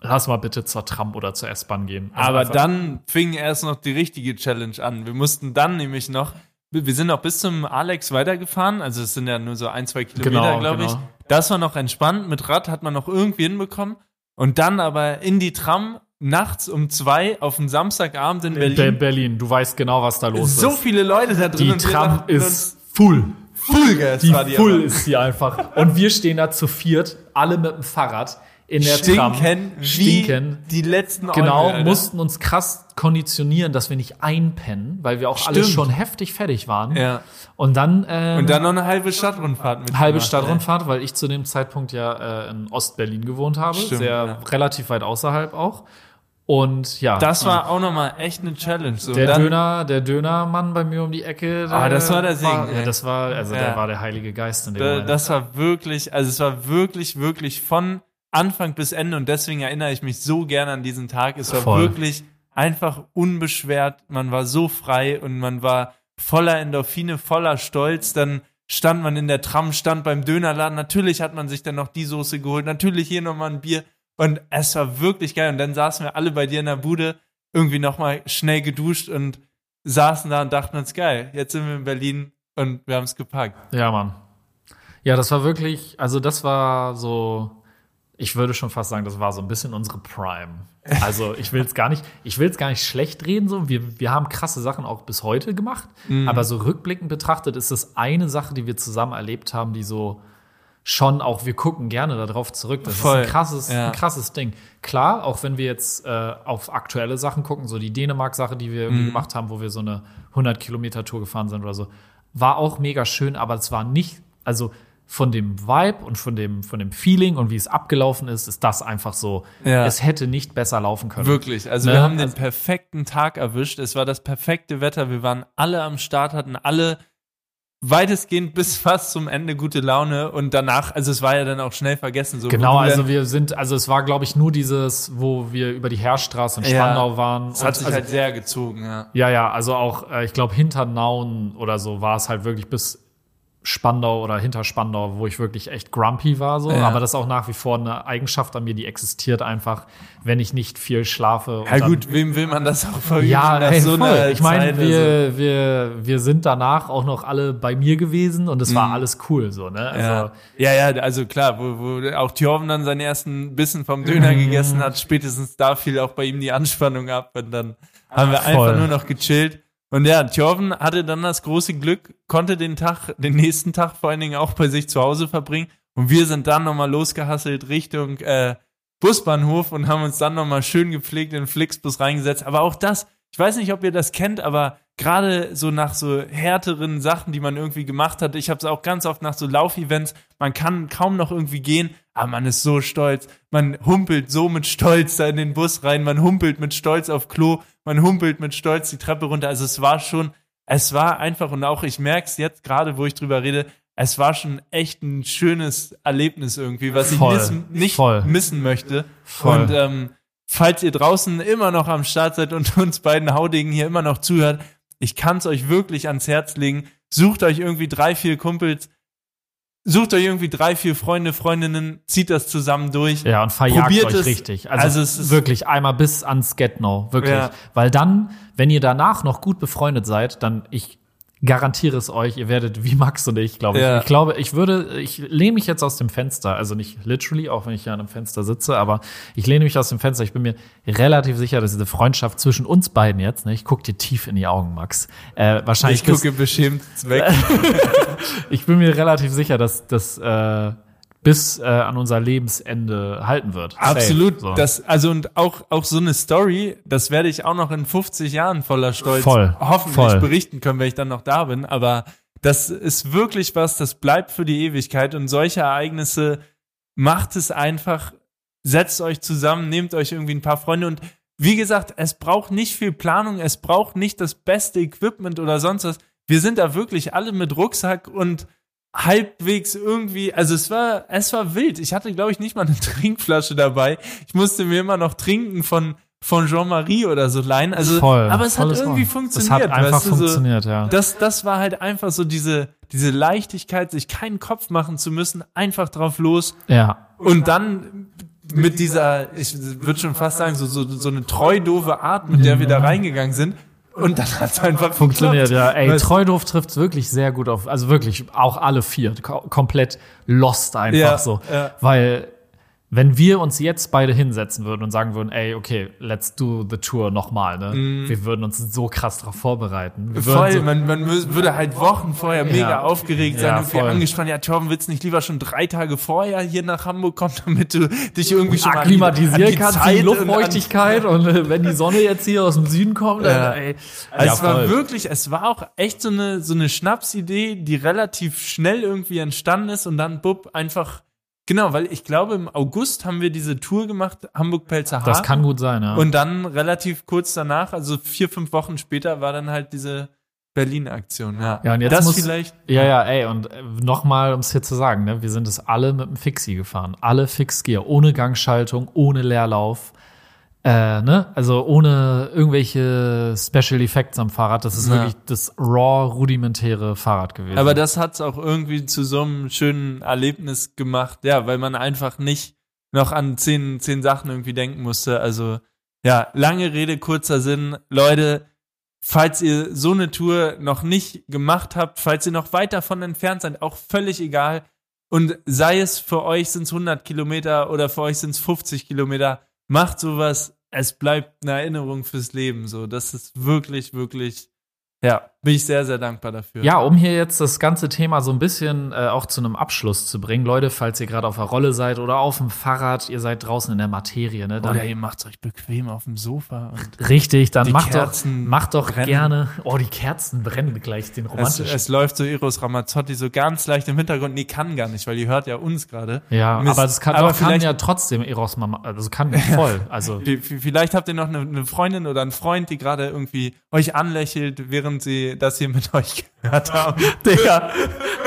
lass mal bitte zur Tram oder zur S-Bahn gehen. Also Aber dann fing erst noch die richtige Challenge an. Wir mussten dann nämlich noch, wir sind noch bis zum Alex weitergefahren, also es sind ja nur so ein, zwei Kilometer, Genau, glaube ich. genau. Das war noch entspannt, mit Rad hat man noch irgendwie hinbekommen. Und dann aber in die Tram nachts um zwei auf einen Samstagabend in in Berlin. Berlin. Du weißt genau, was da los so ist. viele Leute da drin. Die Tram ist full. Fullgas Die war die full aber. ist sie einfach. Und wir stehen da zu viert, alle mit dem Fahrrad in der Tram. Stinken die letzten Genau, Alter. mussten uns krass konditionieren, dass wir nicht einpennen, weil wir auch alle schon heftig fertig waren. Ja. Und dann, ähm, Und dann noch eine halbe Stadtrundfahrt mit halbe Stadtrundfahrt, weil ich zu dem Zeitpunkt ja äh, in Ostberlin gewohnt habe, Stimmt, sehr ja. relativ weit außerhalb auch. Und ja, Das war auch nochmal echt eine Challenge. So, der Döner, der Dönermann bei mir um die Ecke. Ah, das war der Segen, War, ja, ey. das war, also Ja. der war der Heilige Geist in dem Da, Moment. das war wirklich, also es war wirklich, wirklich von Anfang bis Ende und deswegen erinnere ich mich so gerne an diesen Tag. Es war Voll. wirklich einfach unbeschwert. Man war so frei und man war voller Endorphine, voller Stolz. Dann stand man in der Tram, stand beim Dönerladen. Natürlich hat man sich dann noch die Soße geholt. Natürlich hier nochmal ein Bier. Und es war wirklich geil. Und dann saßen wir alle bei dir in der Bude, irgendwie nochmal schnell geduscht und saßen da und dachten uns, geil, jetzt sind wir in Berlin und wir haben es gepackt. Ja, Mann. Ja, das war wirklich, also das war so, ich würde schon fast sagen, das war so ein bisschen unsere Prime. Also ich will es gar nicht, ich will es gar nicht schlecht reden, so. Wir, wir haben krasse Sachen auch bis heute gemacht, Mhm. aber so rückblickend betrachtet ist es eine Sache, die wir zusammen erlebt haben, die so schon auch, wir gucken gerne darauf zurück. Das Voll, ist ein krasses, ja. ein krasses Ding. Klar, auch wenn wir jetzt äh, auf aktuelle Sachen gucken, so die Dänemark-Sache, die wir Mhm. gemacht haben, wo wir so eine 100-Kilometer-Tour gefahren sind oder so, war auch mega schön, aber es war nicht, also von dem Vibe und von dem, von dem Feeling und wie es abgelaufen ist, ist das einfach so, Ja. es hätte nicht besser laufen können. Wirklich. Also Ne? wir haben den Also- perfekten Tag erwischt. Es war das perfekte Wetter. Wir waren alle am Start, hatten alle weitestgehend [laughs] bis fast zum Ende gute Laune und danach, also es war ja dann auch schnell vergessen. So, Genau, also wir sind, also es war, glaube ich, nur dieses, wo wir über die Heerstraße in Ja. Spandau waren. es hat sich also, halt sehr gezogen, ja. Ja, ja, also auch, äh, ich glaube, hinter Nauen oder so war es halt wirklich bis Spandau oder hinter Spandau, wo ich wirklich echt grumpy war, so. Ja. Aber das ist auch nach wie vor eine Eigenschaft an mir, die existiert einfach, wenn ich nicht viel schlafe. Ja gut, wem will man das auch verüben? Ja, ey, so voll. ich meine, Zeit, also. wir, wir, wir sind danach auch noch alle bei mir gewesen und es war alles cool, so, ne? Also, Mhm. Ja. ja, ja, also klar, wo, wo auch Thjorven dann seinen ersten Bissen vom Döner [laughs] gegessen hat, spätestens da fiel auch bei ihm die Anspannung ab und dann haben wir Voll. einfach nur noch gechillt. Und ja, Thjorven hatte dann das große Glück, konnte den Tag, den nächsten Tag vor allen Dingen auch bei sich zu Hause verbringen und wir sind dann nochmal losgehasselt Richtung äh, Busbahnhof und haben uns dann nochmal schön gepflegt in den Flixbus reingesetzt. Aber auch das, ich weiß nicht, ob ihr das kennt, aber gerade so nach so härteren Sachen, die man irgendwie gemacht hat, ich habe es auch ganz oft nach so Laufevents, man kann kaum noch irgendwie gehen, aber man ist so stolz, man humpelt so mit Stolz da in den Bus rein, man humpelt mit Stolz auf Klo, man humpelt mit Stolz die Treppe runter. Also es war schon es war einfach, und auch ich merke es jetzt gerade, wo ich drüber rede, es war schon echt ein schönes Erlebnis irgendwie, was Voll, ich nicht voll. missen möchte. Voll. Und ähm, falls ihr draußen immer noch am Start seid und uns beiden Haudegen hier immer noch zuhört, ich kann es euch wirklich ans Herz legen. Sucht euch irgendwie drei, vier Kumpels, sucht euch irgendwie drei, vier Freunde, Freundinnen, zieht das zusammen durch. Ja, und verjagt Probiert euch es. richtig. Also, Also es ist- wirklich einmal bis ans Get-No. Wirklich. Ja. Weil dann, wenn ihr danach noch gut befreundet seid, dann ich garantiere es euch, ihr werdet wie Max und ich, glaube ich. Ja. Ich glaube, ich würde, ich lehne mich jetzt aus dem Fenster, also nicht literally, auch wenn ich hier an einem Fenster sitze, aber ich lehne mich aus dem Fenster. Ich bin mir relativ sicher, dass diese Freundschaft zwischen uns beiden jetzt, ne, ich gucke dir tief in die Augen, Max, äh, wahrscheinlich Ich gucke beschämt [laughs] weg. ich bin mir relativ sicher, dass das äh, bis äh, an unser Lebensende halten wird. Absolut. So. Das, also und auch, auch so eine Story, das werde ich auch noch in 50 Jahren voller Stolz Voll, hoffentlich voll. berichten können, wenn ich dann noch da bin. Aber das ist wirklich was, das bleibt für die Ewigkeit und solche Ereignisse macht es einfach, setzt euch zusammen, nehmt euch irgendwie ein paar Freunde und wie gesagt, es braucht nicht viel Planung, es braucht nicht das beste Equipment oder sonst was. Wir sind da wirklich alle mit Rucksack und halbwegs irgendwie, also es war, es war wild. Ich hatte, glaube ich, nicht mal eine [laughs] Trinkflasche dabei. Ich musste mir immer noch trinken von, von Jean-Marie oder so leihen. Also, Voll. aber es hat irgendwie Ohr. funktioniert. Es hat einfach weißt du, so, funktioniert, ja. das, das war halt einfach so diese, diese Leichtigkeit, sich keinen Kopf machen zu müssen, einfach drauf los. ja. Und dann mit dieser, ich würde schon fast sagen, so, so, so eine treu doofe Art, mit der wir da reingegangen sind. Und dann hat es einfach Funktioniert, ja. geklappt. Ey, Weißt- Treudorf trifft wirklich sehr gut auf, also wirklich auch alle vier, ko komplett lost einfach Ja, so. ja. Weil, wenn wir uns jetzt beide hinsetzen würden und sagen würden, ey, okay, let's do the tour nochmal, ne? Wir würden uns so krass darauf vorbereiten. Wir würden. Voll, so, man, man würde halt Wochen vorher mega Ja. aufgeregt sein, Ja, irgendwie voll. angespannt. Ja, Torben, willst du nicht lieber schon drei Tage vorher hier nach Hamburg kommen, [laughs] damit du dich irgendwie schon akklimatisieren kannst, Zeit die und Luftfeuchtigkeit und, äh, wenn die Sonne jetzt hier aus dem Süden kommt, dann, Ja. ey. Also es war voll. wirklich, es war auch echt so eine, so eine Schnapsidee, die relativ schnell irgendwie entstanden ist und dann bub einfach, genau, weil ich glaube im August haben wir diese Tour gemacht, Hamburg-Pelzer Das kann gut sein, ja. Und dann relativ kurz danach, also vier, fünf Wochen später, war dann halt diese Berlin-Aktion. Ja. Ja, und jetzt das muss, vielleicht. Ja, ja, ey, und nochmal, um es hier zu sagen, ne, wir sind es alle mit dem Fixie gefahren. Alle Fixgear, ohne Gangschaltung, ohne Leerlauf. Äh, ne? Also ohne irgendwelche Special Effects am Fahrrad. Das ist Ja. wirklich das raw, rudimentäre Fahrrad gewesen. Aber das hat's auch irgendwie zu so einem schönen Erlebnis gemacht, ja, weil man einfach nicht noch an zehn, zehn Sachen irgendwie denken musste. Also, ja, lange Rede, kurzer Sinn. Leute, falls ihr so eine Tour noch nicht gemacht habt, falls ihr noch weit davon entfernt seid, auch völlig egal. Und sei es für euch sind's 100 Kilometer oder für euch sind's 50 Kilometer, macht sowas. Es bleibt eine Erinnerung fürs Leben. So, das ist wirklich, wirklich, ja, bin ich sehr, sehr dankbar dafür. Ja, um hier jetzt das ganze Thema so ein bisschen äh, auch zu einem Abschluss zu bringen, Leute, falls ihr gerade auf der Rolle seid oder auf dem Fahrrad, ihr seid draußen in der Materie, ne? Dann Oder ihr macht's euch bequem auf dem Sofa. Richtig, dann Die macht doch, macht doch brennen. gerne. Oh, die Kerzen brennen gleich den es, romantischen. es läuft so Eros Ramazzotti so ganz leicht im Hintergrund. Nee, kann gar nicht, weil ihr hört ja uns gerade. Ja, Mist. aber das kann, Aber doch, kann vielleicht- ja trotzdem Eros Mama, also kann [laughs] voll. Also Vielleicht habt ihr noch eine, eine Freundin oder einen Freund, die gerade irgendwie euch anlächelt, während sie das hier mit euch gehört haben. Digga,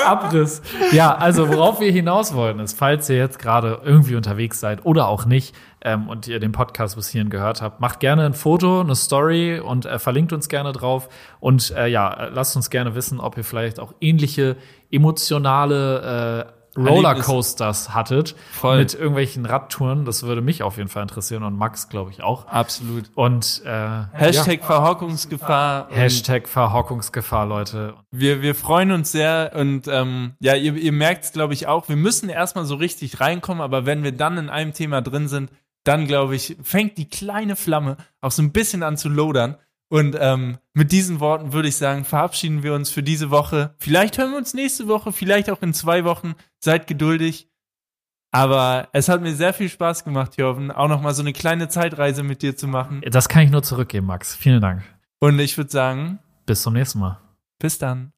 Abriss. Ja, also worauf wir hinaus wollen ist, falls ihr jetzt gerade irgendwie unterwegs seid oder auch nicht ähm, und ihr den Podcast bis hierhin gehört habt, macht gerne ein Foto, eine Story und äh, verlinkt uns gerne drauf. Und äh, ja, lasst uns gerne wissen, ob ihr vielleicht auch ähnliche emotionale äh, Rollercoasters hattet Voll. mit irgendwelchen Radtouren. Das würde mich auf jeden Fall interessieren und Max, glaube ich, auch. Absolut. Und äh, Hashtag Verhockungsgefahr. ja, Hashtag Verhockungsgefahr, Leute. Wir, wir freuen uns sehr und ähm, ja, ihr, ihr merkt es, glaube ich, auch. Wir müssen erstmal so richtig reinkommen, aber wenn wir dann in einem Thema drin sind, dann, glaube ich, fängt die kleine Flamme auch so ein bisschen an zu lodern. Und ähm, mit diesen Worten würde ich sagen, verabschieden wir uns für diese Woche. Vielleicht hören wir uns nächste Woche, vielleicht auch in zwei Wochen. Seid geduldig. Aber es hat mir sehr viel Spaß gemacht, Jörgen, auch nochmal so eine kleine Zeitreise mit dir zu machen. Das kann ich nur zurückgeben, Max. Vielen Dank. Und ich würde sagen, Bis zum nächsten Mal. bis dann.